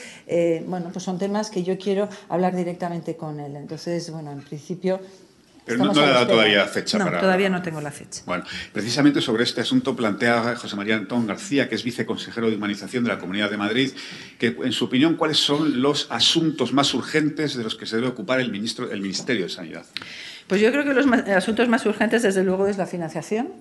bueno, pues son temas que yo quiero hablar directamente con él. Entonces, bueno, en principio pero no, no, le ha dado todavía fecha no, para. Todavía no tengo la fecha. Bueno, precisamente sobre este asunto plantea José María Antón García, que es viceconsejero de Humanización de la Comunidad de Madrid, que en su opinión, ¿cuáles son los asuntos más urgentes de los que se debe ocupar el, ministro, el Ministerio de Sanidad? Pues yo creo que los asuntos más urgentes, desde luego, es la financiación,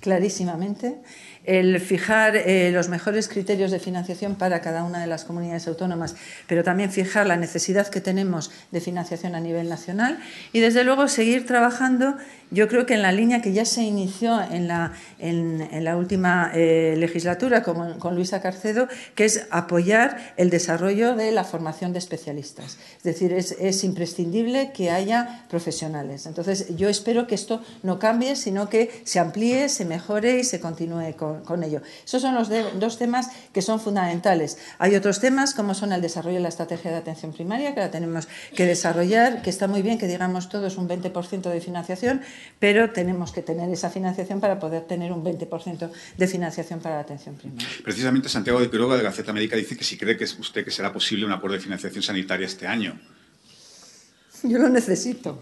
clarísimamente el fijar eh, los mejores criterios de financiación para cada una de las comunidades autónomas, pero también fijar la necesidad que tenemos de financiación a nivel nacional y, desde luego, seguir trabajando yo creo que en la línea que ya se inició en la, última eh, legislatura con, Luisa Carcedo, que es apoyar el desarrollo de la formación de especialistas. Es decir, es, es, imprescindible que haya profesionales. Entonces, yo espero que esto no cambie, sino que se amplíe, se mejore y se continúe con, con, ello. Esos son los dos temas que son fundamentales. Hay otros temas como son el desarrollo de la estrategia de atención primaria, que la tenemos que desarrollar, que está muy bien que digamos todos un 20% de financiación, pero tenemos que tener esa financiación para poder tener un 20% de financiación para la atención primaria. Precisamente Santiago de Quiroga de Gaceta Médica dice que si cree que es usted que será posible un acuerdo de financiación sanitaria este año. Yo lo necesito.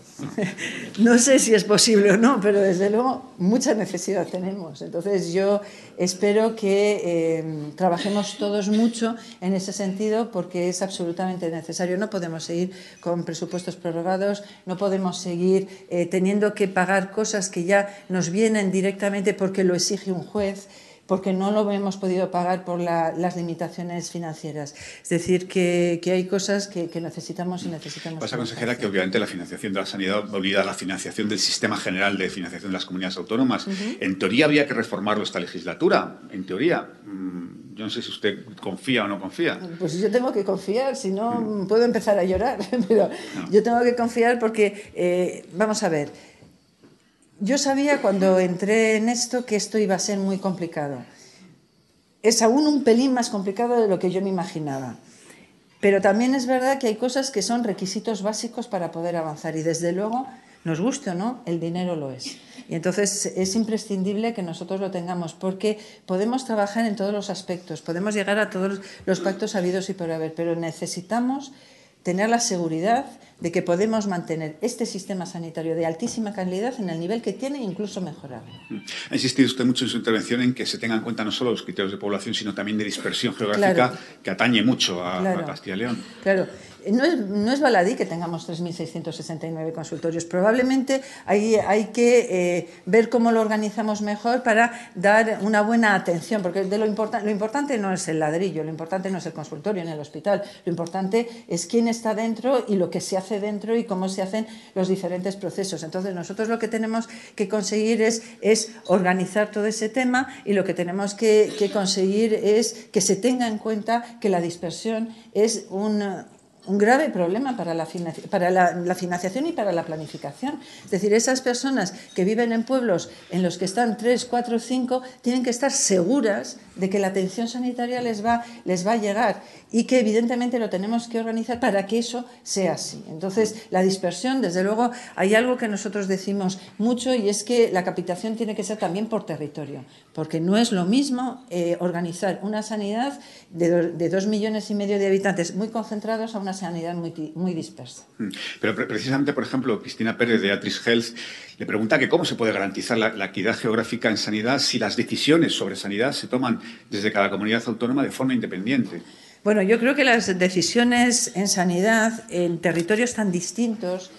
No sé si es posible o no, pero desde luego mucha necesidad tenemos. Entonces yo espero que eh, trabajemos todos mucho en ese sentido porque es absolutamente necesario. No podemos seguir con presupuestos prorrogados, no podemos seguir eh, teniendo que pagar cosas que ya nos vienen directamente porque lo exige un juez porque no lo hemos podido pagar por las limitaciones financieras. Es decir, que, hay cosas que, necesitamos y necesitamos. Pasa, consejera, que obviamente la financiación de la sanidad obliga a la financiación del sistema general de financiación de las comunidades autónomas. En teoría había que reformarlo esta legislatura, en teoría. Mm, yo no sé si usted confía o no confía. Pues yo tengo que confiar, si no mm. puedo empezar a llorar. Pero yo tengo que confiar porque, eh, vamos a ver, yo sabía cuando entré en esto que esto iba a ser muy complicado. Es aún un pelín más complicado de lo que yo me imaginaba. Pero también es verdad que hay cosas que son requisitos básicos para poder avanzar y desde luego, nos guste o no, el dinero lo es. Y entonces es imprescindible que nosotros lo tengamos porque podemos trabajar en todos los aspectos, podemos llegar a todos los pactos habidos y por haber, pero necesitamos tener la seguridad de que podemos mantener este sistema sanitario de altísima calidad en el nivel que tiene e incluso mejorarlo. Ha insistido usted mucho en su intervención en que se tengan en cuenta no solo los criterios de población, sino también de dispersión geográfica que atañe mucho a, a Castilla y León. Claro. No es, no es, baladí que tengamos 3.669 consultorios. Probablemente hay, hay que eh, ver cómo lo organizamos mejor para dar una buena atención, porque de lo, lo importante no es el ladrillo, lo importante no es el consultorio en el hospital, lo importante es quién está dentro y lo que se hace dentro y cómo se hacen los diferentes procesos. Entonces, nosotros lo que tenemos que conseguir es, es organizar todo ese tema y lo que tenemos que, que conseguir es que se tenga en cuenta que la dispersión es un un grave problema para, la, para la, financiación y para la planificación. Es decir, esas personas que viven en pueblos en los que están 3, 4, 5, tienen que estar seguras de que la atención sanitaria les va, les va a llegar y que evidentemente lo tenemos que organizar para que eso sea así. Entonces, la dispersión, desde luego, hay algo que nosotros decimos mucho y es que la capitación tiene que ser también por territorio, porque no es lo mismo eh, organizar una sanidad de, de, dos millones y medio de habitantes muy concentrados a una sanidad muy, muy dispersa. Mm. Pero precisamente, por ejemplo, Cristina Pérez de Atris Health le pregunta que cómo se puede garantizar la, la equidad geográfica en sanidad si las decisiones sobre sanidad se toman desde cada comunidad autónoma de forma independiente. Bueno, yo creo que las decisiones en sanidad en territorios tan distintos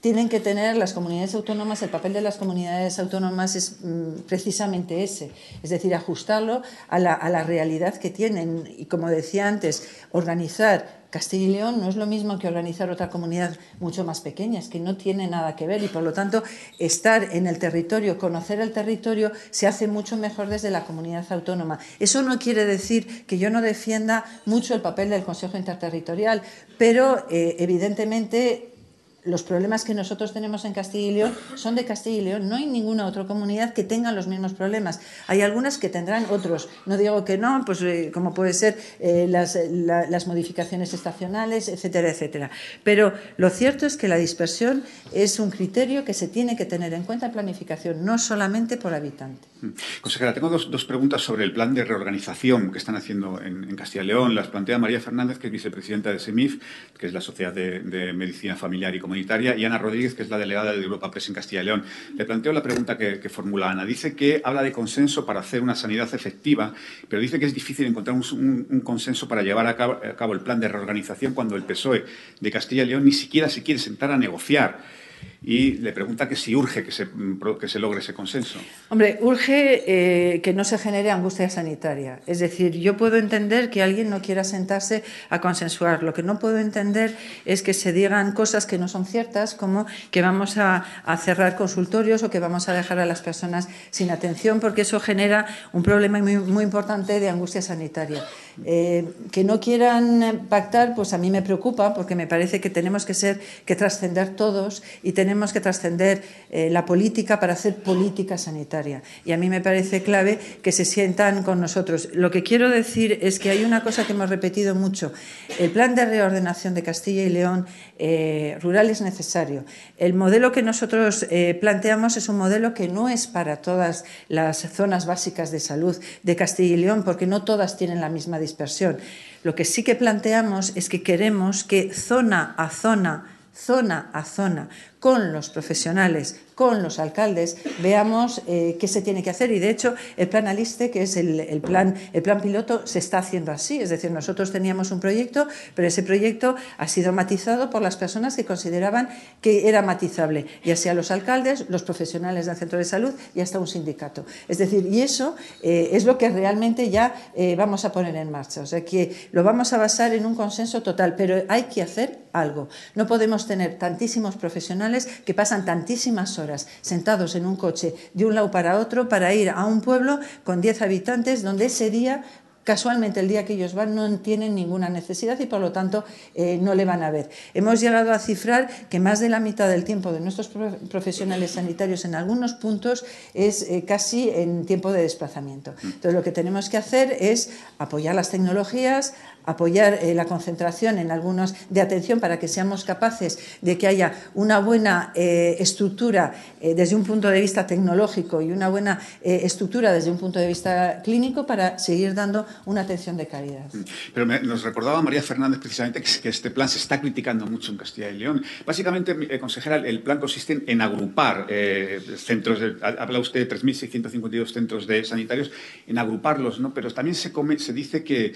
tienen que tener las comunidades autónomas, el papel de las comunidades autónomas es mm, precisamente ese, es decir, ajustarlo a la, a la, realidad que tienen. Y como decía antes, organizar Castilla y León no es lo mismo que organizar otra comunidad mucho más pequeña, es que no tiene nada que ver y por lo tanto estar en el territorio, conocer el territorio, se hace mucho mejor desde la comunidad autónoma. Eso no quiere decir que yo no defienda mucho el papel del Consejo Interterritorial, pero eh, evidentemente los problemas que nosotros tenemos en Castilla y León son de Castilla y León. No hay ninguna otra comunidad que tenga los mismos problemas. Hay algunas que tendrán otros. No digo que no, pues eh, como puede ser eh, las, las, modificaciones estacionales, etcétera, etcétera. Pero lo cierto es que la dispersión es un criterio que se tiene que tener en cuenta en planificación, no solamente por habitante. Mm. Consejera, tengo dos, preguntas sobre el plan de reorganización que están haciendo en, en, Castilla y León. Las plantea María Fernández, que es vicepresidenta de SEMIF, que es la Sociedad de, de Medicina Familiar y Comunitaria y Ana Rodríguez, que es la delegada de Europa Press en Castilla y León. Le planteo la pregunta que, formula Ana. Dice que habla de consenso para hacer una sanidad efectiva, pero dice que es difícil encontrar un, consenso para llevar a cabo el plan de reorganización cuando el PSOE de Castilla y León ni siquiera se quiere sentar a negociar y le pregunta que si urge que se, que se logre ese consenso. Hombre, urge eh, que no se genere angustia sanitaria. Es decir, yo puedo entender que alguien no quiera sentarse a consensuar. Lo que no puedo entender es que se digan cosas que no son ciertas, como que vamos a, cerrar consultorios o que vamos a dejar a las personas sin atención, porque eso genera un problema muy, muy importante de angustia sanitaria. Eh, que no quieran pactar, pues a mí me preocupa, porque me parece que tenemos que ser, que trascender todos y tener tenemos que trascender eh, la política para hacer política sanitaria. Y a mí me parece clave que se sientan con nosotros. Lo que quiero decir es que hay una cosa que hemos repetido mucho. El plan de reordenación de Castilla y León eh, rural es necesario. El modelo que nosotros eh, planteamos es un modelo que no es para todas las zonas básicas de salud de Castilla y León, porque no todas tienen la misma dispersión. Lo que sí que planteamos es que queremos que zona a zona, zona a zona, con los profesionales, con los alcaldes, veamos eh, qué se tiene que hacer. Y de hecho, el plan Aliste, que es el, plan, el plan piloto, se está haciendo así. Es decir, nosotros teníamos un proyecto, pero ese proyecto ha sido matizado por las personas que consideraban que era matizable, ya sea los alcaldes, los profesionales del centro de salud y hasta un sindicato. Es decir, y eso eh, es lo que realmente ya eh, vamos a poner en marcha. O sea, que lo vamos a basar en un consenso total, pero hay que hacer algo. No podemos tener tantísimos profesionales que pasan tantísimas horas sentados en un coche de un lado para otro para ir a un pueblo con 10 habitantes donde ese día casualmente el día que ellos van no tienen ninguna necesidad y por lo tanto eh, no le van a ver. Hemos llegado a cifrar que más de la mitad del tiempo de nuestros profesionales sanitarios en algunos puntos es eh, casi en tiempo de desplazamiento. Entonces lo que tenemos que hacer es apoyar las tecnologías, apoyar eh, la concentración en algunos de atención para que seamos capaces de que haya una buena eh, estructura eh, desde un punto de vista tecnológico y una buena estructura desde un punto de vista clínico para seguir dando una atención de calidad. Mm. Pero nos recordaba María Fernández precisamente que, este plan se está criticando mucho en Castilla y León. Básicamente, consejera, el plan consiste en agrupar centros, habla usted de 3.652 centros de sanitarios, en agruparlos, ¿no? pero también se dice que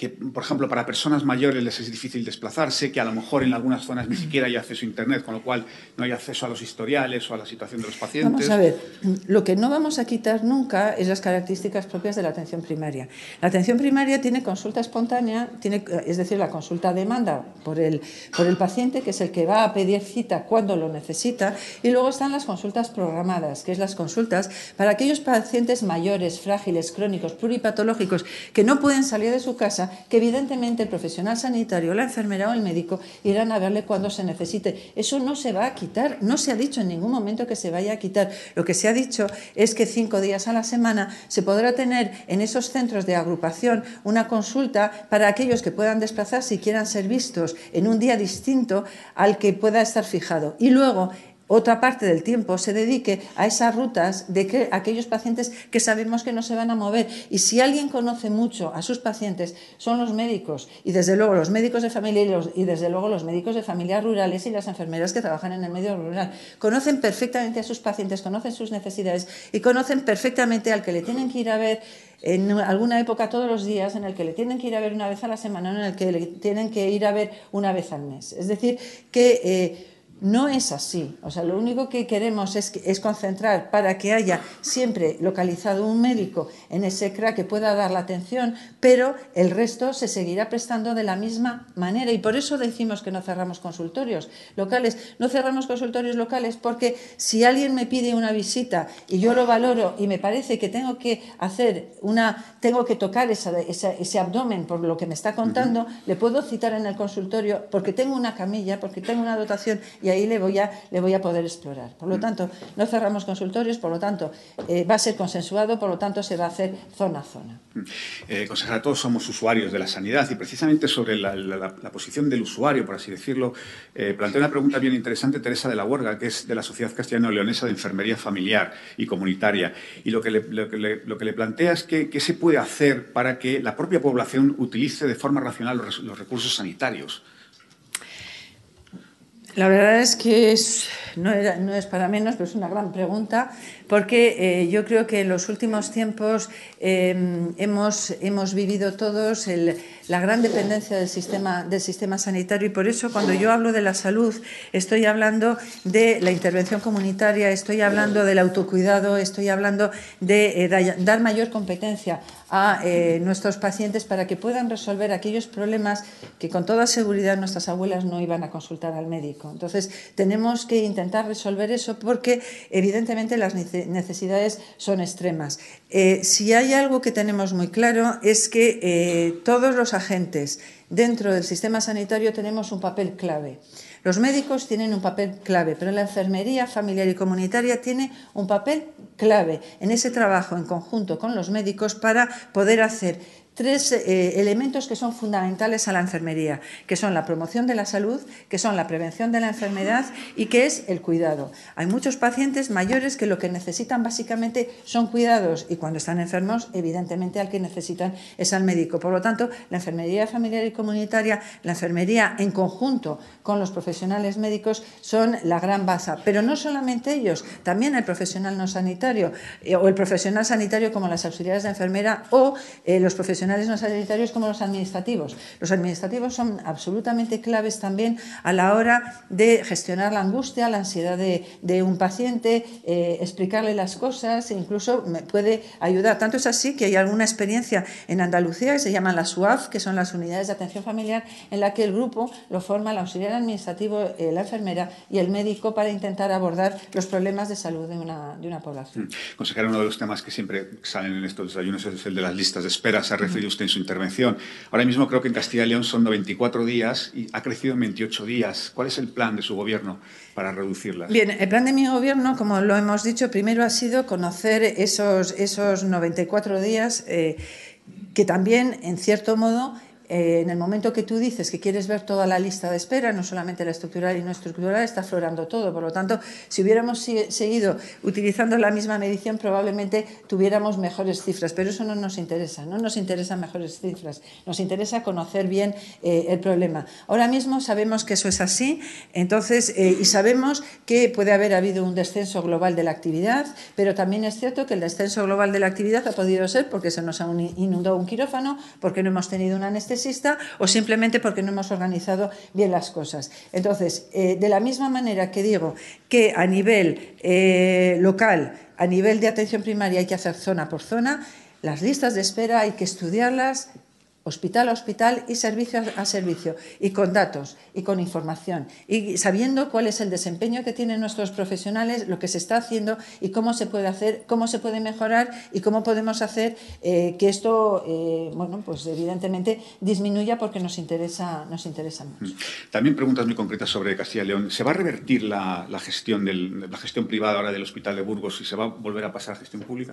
que, por ejemplo, para personas mayores les es difícil desplazarse, que a lo mejor en algunas zonas ni siquiera hay acceso a Internet, con lo cual no hay acceso a los historiales o a la situación de los pacientes. Vamos a ver, lo que no vamos a quitar nunca es las características propias de la atención primaria. La atención primaria tiene consulta espontánea, tiene, es decir, la consulta a demanda por el, por el paciente, que es el que va a pedir cita cuando lo necesita, y luego están las consultas programadas, que es las consultas para aquellos pacientes mayores, frágiles, crónicos, pluripatológicos, que no pueden salir de su casa que evidentemente el profesional sanitario, la enfermera o el médico irán a verle cuando se necesite. Eso no se va a quitar, no se ha dicho en ningún momento que se vaya a quitar. Lo que se ha dicho es que cinco días a la semana se podrá tener en esos centros de agrupación una consulta para aquellos que puedan desplazarse y quieran ser vistos en un día distinto al que pueda estar fijado. Y luego otra parte del tiempo se dedique a esas rutas de que, aquellos pacientes que sabemos que no se van a mover. Y si alguien conoce mucho a sus pacientes, son los médicos, y desde luego los médicos de familia y, desde luego los médicos de familias rurales y las enfermeras que trabajan en el medio rural. Conocen perfectamente a sus pacientes, conocen sus necesidades y conocen perfectamente al que le tienen que ir a ver en alguna época todos los días, en el que le tienen que ir a ver una vez a la semana, en el que le tienen que ir a ver una vez al mes. Es decir, que eh, no es así. O sea, lo único que queremos es, es, concentrar para que haya siempre localizado un médico en ese CRA que pueda dar la atención, pero el resto se seguirá prestando de la misma manera. Y por eso decimos que no cerramos consultorios locales. No cerramos consultorios locales porque si alguien me pide una visita y yo lo valoro y me parece que tengo que hacer una, tengo que tocar ese abdomen por lo que me está contando, le puedo citar en el consultorio porque tengo una camilla, porque tengo una dotación y ahí le voy a, le voy a poder explorar. Por lo mm. tanto, no cerramos consultorios, por lo tanto, eh, va a ser consensuado, por lo tanto, se va a hacer zona a zona. Mm. Eh, consejera, todos somos usuarios de la sanidad y precisamente sobre la, posición del usuario, por así decirlo, eh, plantea una pregunta bien interesante Teresa de la Huerga, que es de la Sociedad Castellano-Leonesa de Enfermería Familiar y Comunitaria. Y lo que le, lo que le, lo que le plantea es que, qué se puede hacer para que la propia población utilice de forma racional los recursos sanitarios. La verdad es que no, es para menos, pero es una gran pregunta, porque eh, yo creo que en los últimos tiempos eh, hemos, hemos vivido todos la gran dependencia del sistema, del sistema sanitario y por eso cuando yo hablo de la salud estoy hablando de la intervención comunitaria, estoy hablando del autocuidado, estoy hablando de eh, dar mayor competencia a eh, nuestros pacientes para que puedan resolver aquellos problemas que con toda seguridad nuestras abuelas no iban a consultar al médico. Entonces, tenemos que intentar resolver eso porque evidentemente las necesidades son extremas. Eh, si hay algo que tenemos muy claro es que eh, todos los agentes dentro del sistema sanitario tenemos un papel clave. Los médicos tienen un papel clave, pero la enfermería familiar y comunitaria tiene un papel clave en ese trabajo en conjunto con los médicos para poder hacer tres eh, elementos que son fundamentales a la enfermería, que son la promoción de la salud, que son la prevención de la enfermedad y que es el cuidado. Hay muchos pacientes mayores que lo que necesitan básicamente son cuidados y cuando están enfermos, evidentemente al que necesitan es al médico. Por lo tanto, la enfermería familiar y comunitaria, la enfermería en conjunto con los profesionales médicos son la gran base. Pero no solamente ellos, también el profesional no sanitario eh, o el profesional sanitario como las auxiliares de enfermera o eh, los profesionales profesionales no sanitarios como los administrativos. Los administrativos son absolutamente claves también a la hora de gestionar la angustia, la ansiedad de, un paciente, eh, explicarle las cosas e incluso me puede ayudar. Tanto es así que hay alguna experiencia en Andalucía que se llaman las UAF, que son las unidades de atención familiar, en la que el grupo lo forma el auxiliar administrativo, eh, la enfermera y el médico para intentar abordar los problemas de salud de una, de una población. Mm. Consejera, uno de los temas que siempre salen en estos desayunos es el de las listas de espera. Se referido usted en su intervención. Ahora mismo creo que en Castilla y León son 24 días y ha crecido en 28 días. ¿Cuál es el plan de su gobierno para reducirlas? Bien, el plan de mi gobierno, como lo hemos dicho, primero ha sido conocer esos, esos 94 días eh, que también, en cierto modo, eh, en el momento que tú dices que quieres ver toda la lista de espera, no solamente la estructural y no estructural, está aflorando todo. Por lo tanto, si hubiéramos seguido utilizando la misma medición, probablemente tuviéramos mejores cifras, pero eso no nos interesa, no nos interesan mejores cifras, nos interesa conocer bien eh, el problema. Ahora mismo sabemos que eso es así, entonces, eh, y sabemos que puede haber habido un descenso global de la actividad, pero también es cierto que el descenso global de la actividad ha podido ser porque se nos ha inundado un quirófano, porque no hemos tenido una anestesia o simplemente porque no hemos organizado bien las cosas. Entonces, eh, de la misma manera que digo que a nivel eh, local, a nivel de atención primaria hay que hacer zona por zona, las listas de espera hay que estudiarlas, hospital a hospital y servicio a servicio, y con datos y con información, y sabiendo cuál es el desempeño que tienen nuestros profesionales, lo que se está haciendo y cómo se puede hacer, cómo se puede mejorar y cómo podemos hacer eh, que esto, eh, bueno, pues evidentemente disminuya porque nos interesa, nos interesa mucho. Mm. También preguntas muy concretas sobre Castilla y León. ¿Se va a revertir la, gestión del, la gestión privada ahora del Hospital de Burgos y se va a volver a pasar a gestión pública?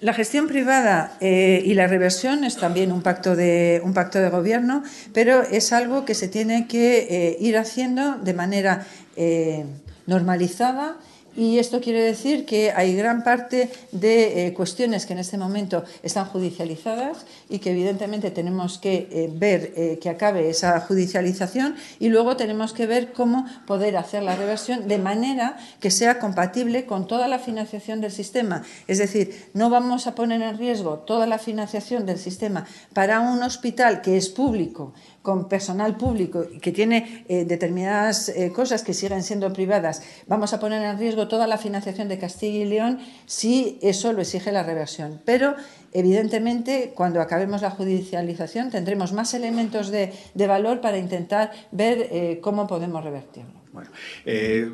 La gestión privada eh, y la reversión es también un pacto de, un pacto de gobierno, pero es algo que se tiene que eh, ir haciendo de manera eh, normalizada y esto quiere decir que hay gran parte de eh, cuestiones que en este momento están judicializadas y que evidentemente tenemos que eh, ver eh, que acabe esa judicialización y luego tenemos que ver cómo poder hacer la reversión de manera que sea compatible con toda la financiación del sistema. Es decir, no vamos a poner en riesgo toda la financiación del sistema para un hospital que es público con personal público que tiene eh, determinadas eh, cosas que siguen siendo privadas, vamos a poner en riesgo toda la financiación de Castilla y León si eso lo exige la reversión. Pero, evidentemente, cuando acabemos la judicialización tendremos más elementos de, valor para intentar ver eh, cómo podemos revertirlo. Bueno, eh,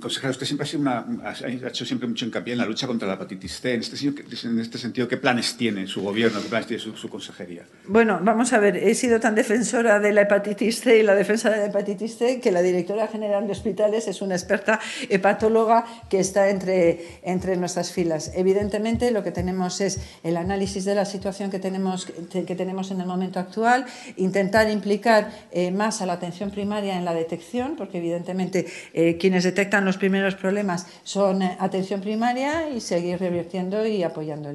consejera, usted siempre ha, sido una, hecho siempre mucho hincapié en la lucha contra la hepatitis C. En este, en este sentido, ¿qué planes tiene su gobierno, qué planes tiene su, consejería? Bueno, vamos a ver, he sido tan defensora de la hepatitis C y la defensa de la hepatitis C que la directora general de hospitales es una experta hepatóloga que está entre, entre nuestras filas. Evidentemente, lo que tenemos es el análisis de la situación que tenemos, que tenemos en el momento actual, intentar implicar eh, más a la atención primaria en la detección, porque evidentemente eh, quienes detectan los primeros problemas son eh, atención primaria y seguir revirtiendo y apoyando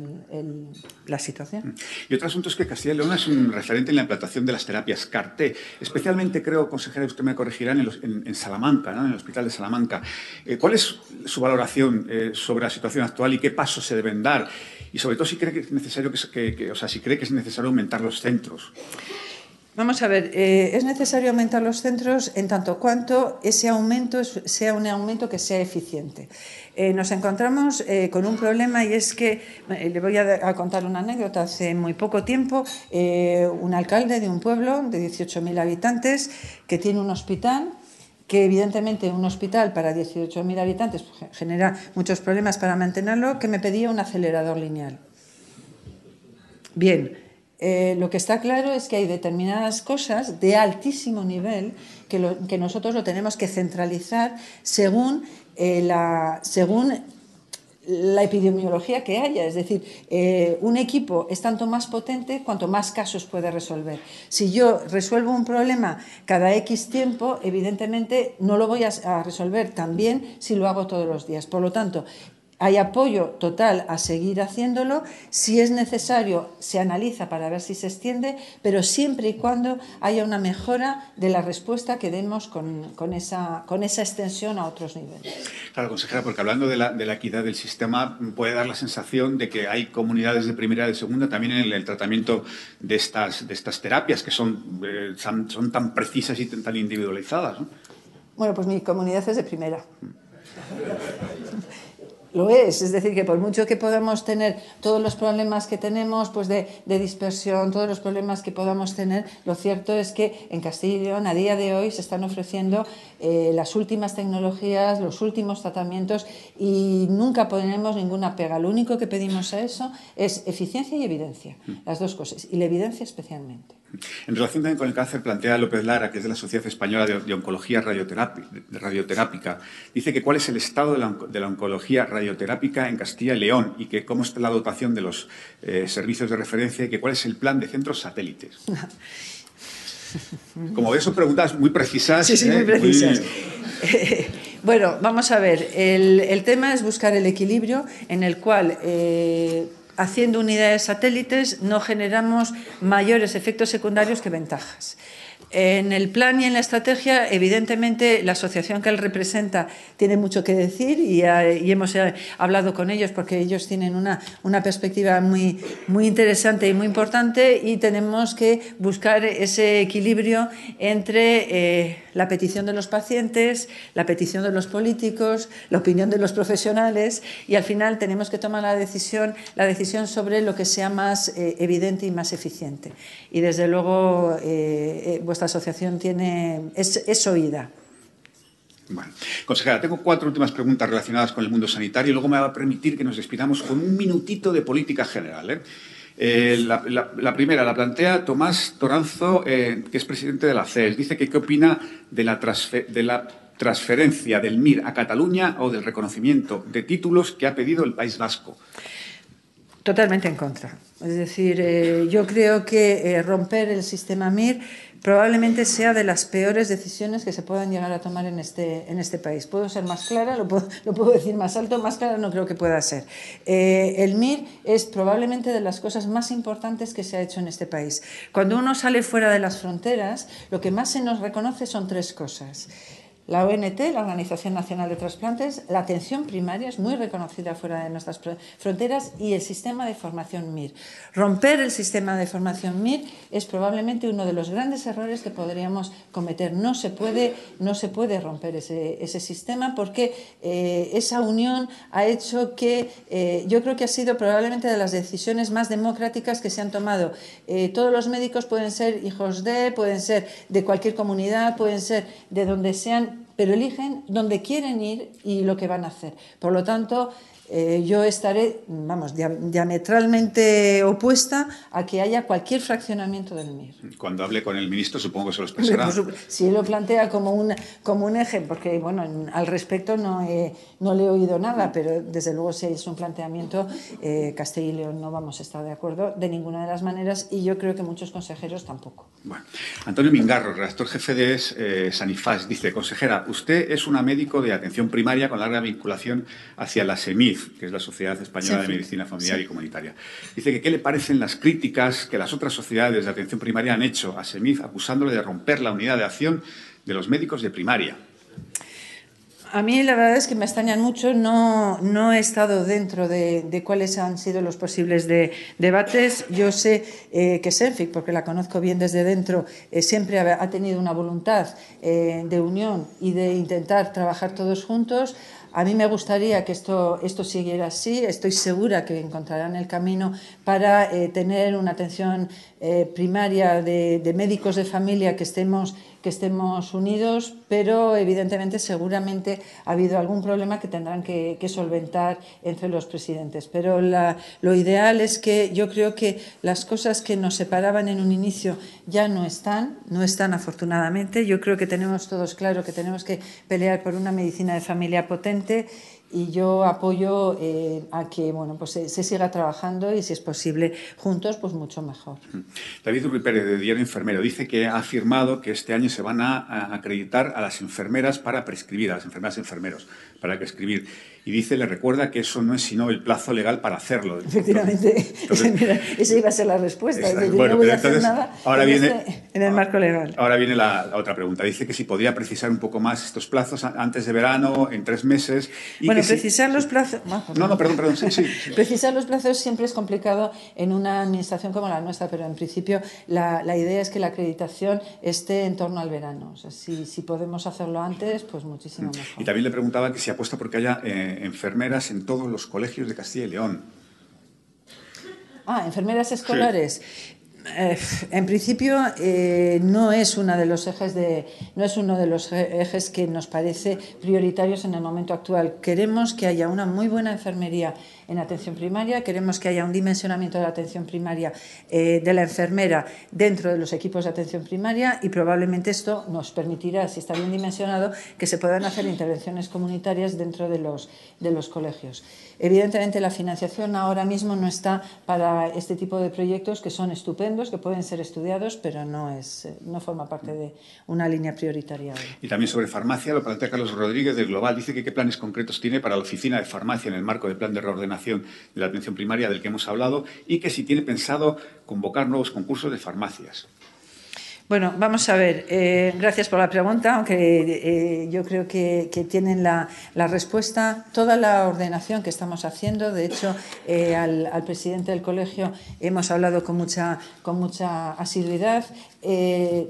la situación. Y otro asunto es que Castilla y León es un referente en la implantación de las terapias CAR-T, especialmente creo, consejera, usted me corregirá, en, Salamanca, en el Hospital de Salamanca. Eh, ¿Cuál es su valoración sobre la situación actual y qué pasos se deben dar? Y sobre todo si cree que es necesario que, o sea, si cree que es necesario aumentar los centros. Vamos a ver, eh, es necesario aumentar los centros en tanto cuanto ese aumento sea un aumento que sea eficiente. Eh, nos encontramos eh, con un problema y es que, le voy a, contar una anécdota, hace muy poco tiempo, un alcalde de un pueblo de 18.000 habitantes que tiene un hospital que evidentemente un hospital para 18.000 habitantes pues, genera muchos problemas para mantenerlo, que me pedía un acelerador lineal. Bien, eh, lo que está claro es que hay determinadas cosas de altísimo nivel que, nosotros lo tenemos que centralizar según, eh, la, según la epidemiología que haya. Es decir, eh, un equipo es tanto más potente cuanto más casos puede resolver. Si yo resuelvo un problema cada X tiempo, evidentemente no lo voy a resolver tan bien si lo hago todos los días. Por lo tanto, hay apoyo total a seguir haciéndolo. Si es necesario, se analiza para ver si se extiende, pero siempre y cuando haya una mejora de la respuesta que demos con, esa, con esa extensión a otros niveles. Claro, consejera, porque hablando de la, de la, equidad del sistema, puede dar la sensación de que hay comunidades de primera y de segunda también en el, tratamiento de estas, de estas terapias que son, eh, son, tan precisas y tan individualizadas. Bueno, pues mi comunidad es de primera. Lo es, es decir, que por mucho que podamos tener todos los problemas que tenemos, pues de, dispersión, todos los problemas que podamos tener, lo cierto es que en Castilla y León a día de hoy se están ofreciendo eh, las últimas tecnologías, los últimos tratamientos y nunca ponemos ninguna pega. Lo único que pedimos a eso es eficiencia y evidencia, las dos cosas, y la evidencia especialmente. En relación también con el cáncer, plantea López Lara, que es de la Sociedad Española de, Oncología Radioterápica, dice que cuál es el estado de la, oncología radioterápica en Castilla y León y que cómo está la dotación de los eh, servicios de referencia y que cuál es el plan de centros satélites. Como ves, son preguntas muy precisas. Sí, sí, muy ¿eh? precisas. bueno, vamos a ver. El, tema es buscar el equilibrio en el cual eh, haciendo unidades satélites no generamos mayores efectos secundarios que ventajas. En el plan y en la estrategia, evidentemente, la asociación que él representa tiene mucho que decir y, hemos eh, hablado con ellos porque ellos tienen una, una, perspectiva muy, muy interesante y muy importante y tenemos que buscar ese equilibrio entre eh, la petición de los pacientes, la petición de los políticos, la opinión de los profesionales y al final tenemos que tomar la decisión, la decisión sobre lo que sea más eh, evidente y más eficiente. Y desde luego, vuestra asociación tiene, es, oída. Bueno, consejera, tengo cuatro últimas preguntas relacionadas con el mundo sanitario y luego me va a permitir que nos despidamos con un minutito de política general. ¿eh? Eh, la, primera la plantea Tomás Toranzo, eh, que es presidente de la CES. Dice que qué opina de la, de la transferencia del MIR a Cataluña o del reconocimiento de títulos que ha pedido el País Vasco. Totalmente en contra. Es decir, yo creo que romper el sistema MIR probablemente sea de las peores decisiones que se puedan llegar a tomar en este, en este país. Puedo ser más clara, lo puedo, lo puedo decir más alto, más clara no creo que pueda ser. Eh, el MIR es probablemente de las cosas más importantes que se ha hecho en este país. Cuando uno sale fuera de las fronteras, lo que más se nos reconoce son tres cosas. La ONT, la Organización Nacional de Trasplantes, la atención primaria es muy reconocida fuera de nuestras fronteras y el sistema de formación MIR. Romper el sistema de formación MIR es probablemente uno de los grandes errores que podríamos cometer. No se puede, no se puede romper ese, ese sistema porque eh, esa unión ha hecho que eh, yo creo que ha sido probablemente de las decisiones más democráticas que se han tomado. Eh, todos los médicos pueden ser hijos de, pueden ser de cualquier comunidad, pueden ser de donde sean pero eligen dónde quieren ir y lo que van a hacer. Por lo tanto, eh, yo estaré, vamos, diametralmente opuesta a que haya cualquier fraccionamiento del MIR. Cuando hable con el ministro, supongo que se lo expresará. Si él lo plantea como un, como un eje, porque bueno, al respecto no, no le he oído nada, pero desde luego si es un planteamiento, eh, Castilla y León no vamos a estar de acuerdo de ninguna de las maneras y yo creo que muchos consejeros tampoco. Bueno, Antonio Mingarro, redactor jefe de eh, Sanifaz, dice, consejera, usted es una médico de atención primaria con larga vinculación hacia la SEMIF que es la Sociedad Española de Medicina Familiar y Comunitaria. Dice que qué le parecen las críticas que las otras sociedades de atención primaria han hecho a SEMIF acusándole de romper la unidad de acción de los médicos de primaria. A mí la verdad es que me extrañan mucho, no, no he estado dentro de, cuáles han sido los posibles debates. Yo sé eh, que Senfic, porque la conozco bien desde dentro, eh, siempre ha, tenido una voluntad eh, de unión y de intentar trabajar todos juntos. A mí me gustaría que esto, esto siguiera así. Estoy segura que encontrarán el camino para eh, tener una atención eh, primaria de, médicos de familia que estemos que estemos unidos, pero evidentemente seguramente ha habido algún problema que tendrán que, solventar entre los presidentes. Pero lo ideal es que yo creo que las cosas que nos separaban en un inicio ya no están, no están afortunadamente. Yo creo que tenemos todos claro que tenemos que pelear por una medicina de familia potente y yo apoyo eh, a que bueno, pues se, siga trabajando y si es posible juntos, pues mucho mejor. David Rui Pérez, de Diario Enfermero, dice que ha afirmado que este año se van a, acreditar a las enfermeras para prescribir, a las enfermeras enfermeros para prescribir. Y dice, le recuerda que eso no es sino el plazo legal para hacerlo. Efectivamente, esa iba a ser la respuesta. bueno, no voy a hacer nada ahora en, viene, este, en el marco legal. Ahora viene la, otra pregunta. Dice que si podría precisar un poco más estos plazos antes de verano, en tres meses. bueno, precisar los plazos. No, no, perdón, perdón. Sí, Precisar los plazos siempre es complicado en una administración como la nuestra, pero en principio la, la idea es que la acreditación esté en torno al verano. O sea, si, si podemos hacerlo antes, pues muchísimo mm. mejor. Y también le preguntaba que si apuesta porque haya eh, enfermeras en todos los colegios de Castilla y León. Ah, enfermeras escolares. En principio eh, no es uno de los ejes de no es uno de los ejes que nos parece prioritarios en el momento actual. Queremos que haya una muy buena enfermería en atención primaria, queremos que haya un dimensionamiento de la atención primaria eh, de la enfermera dentro de los equipos de atención primaria y probablemente esto nos permitirá, si está bien dimensionado, que se puedan hacer intervenciones comunitarias dentro de los, de los colegios. Evidentemente la financiación ahora mismo no está para este tipo de proyectos que son estupendos, que pueden ser estudiados, pero no, es, no forma parte de una línea prioritaria. Y también sobre farmacia, lo plantea Carlos Rodríguez del Global. Dice que qué planes concretos tiene para la oficina de farmacia en el marco del plan de reordenación de la atención primaria del que hemos hablado y que si tiene pensado convocar nuevos concursos de farmacias. Bueno, vamos a ver. Eh, gracias por la pregunta, aunque eh, yo creo que, tienen la, respuesta. Toda la ordenación que estamos haciendo, de hecho, eh, al, presidente del colegio hemos hablado con mucha, con mucha asiduidad.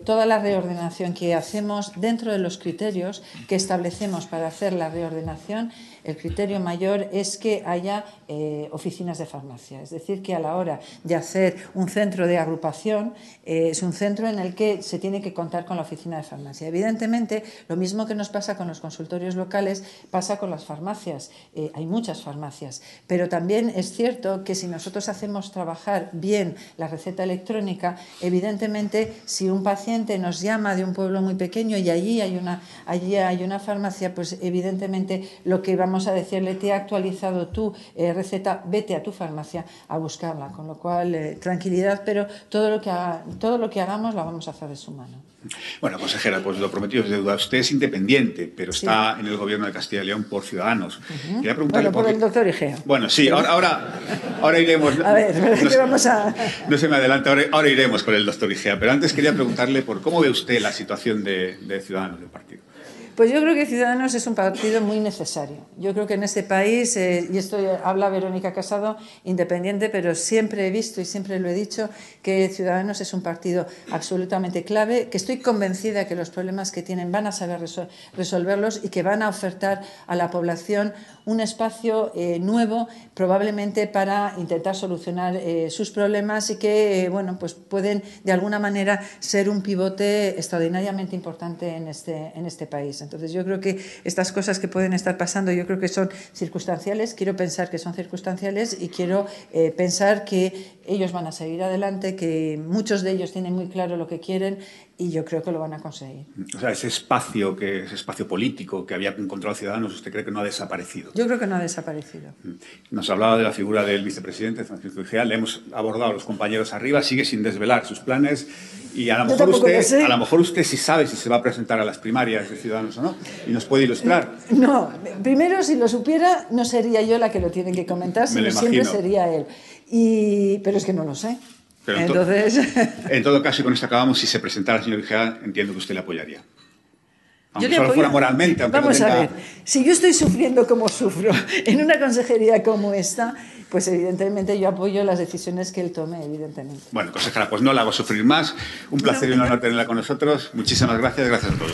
toda la reordenación que hacemos dentro de los criterios que establecemos para hacer la reordenación el criterio mayor es que haya eh, oficinas de farmacia. Es decir, que a la hora de hacer un centro de agrupación, eh, es un centro en el que se tiene que contar con la oficina de farmacia. Evidentemente, lo mismo que nos pasa con los consultorios locales, pasa con las farmacias. Eh, hay muchas farmacias, pero también es cierto que si nosotros hacemos trabajar bien la receta electrónica, evidentemente, si un paciente nos llama de un pueblo muy pequeño y allí hay una, allí hay una farmacia, pues evidentemente lo que vamos vamos a decirle, te he actualizado tu eh, receta, vete a tu farmacia a buscarla. Con lo cual, eh, tranquilidad, pero todo lo, que todo lo que hagamos lo vamos a hacer de su mano. Bueno, consejera, pues lo prometido es deuda. Usted es independiente, pero está en el gobierno de Castilla y León por Ciudadanos. Quería preguntarle bueno, por, el doctor Igea. Bueno, sí, ahora, ahora, iremos. A ver, no, vamos a... No se me adelanta, ahora, iremos con el doctor Igea. Pero antes quería preguntarle por cómo ve usted la situación de, de Ciudadanos del partido. Pues yo creo que Ciudadanos es un partido muy necesario. Yo creo que en este país, eh, y esto habla Verónica Casado, independiente, pero siempre he visto y siempre lo he dicho, que Ciudadanos es un partido absolutamente clave, que estoy convencida que los problemas que tienen van a saber resolverlos y que van a ofertar a la población un espacio eh, nuevo, probablemente para intentar solucionar eh, sus problemas y que, bueno, pues pueden de alguna manera ser un pivote extraordinariamente importante en este, en este país. Entonces yo creo que estas cosas que pueden estar pasando, yo creo que son circunstanciales, quiero pensar que son circunstanciales y quiero eh, pensar que ellos van a seguir adelante, que muchos de ellos tienen muy claro lo que quieren y yo creo que lo van a conseguir. O sea, ese espacio, que, ese espacio político que había encontrado Ciudadanos, ¿usted cree que no ha desaparecido? Yo creo que no ha desaparecido. Mm. Nos hablaba de la figura del vicepresidente Francisco Igea, le hemos abordado a los compañeros arriba, sigue sin desvelar sus planes y a lo, mejor usted, a lo mejor usted sí sabe si se va a presentar a las primarias de Ciudadanos o no, y nos puede ilustrar. No, primero si lo supiera no sería yo la que lo tiene que comentar, sino siempre sería él. Y, pero es que no lo sé. Entonces... En, todo caso, y con esto acabamos, si se presentara el señor Igea, entiendo que usted le apoyaría. Aunque yo solo fuera moralmente. Vamos a ver, si yo estoy sufriendo como sufro en una consejería como esta, pues evidentemente yo apoyo las decisiones que él tome, evidentemente. Bueno, consejera, pues no la hago sufrir más. Un placer y un honor tenerla con nosotros. Muchísimas gracias, gracias a todos.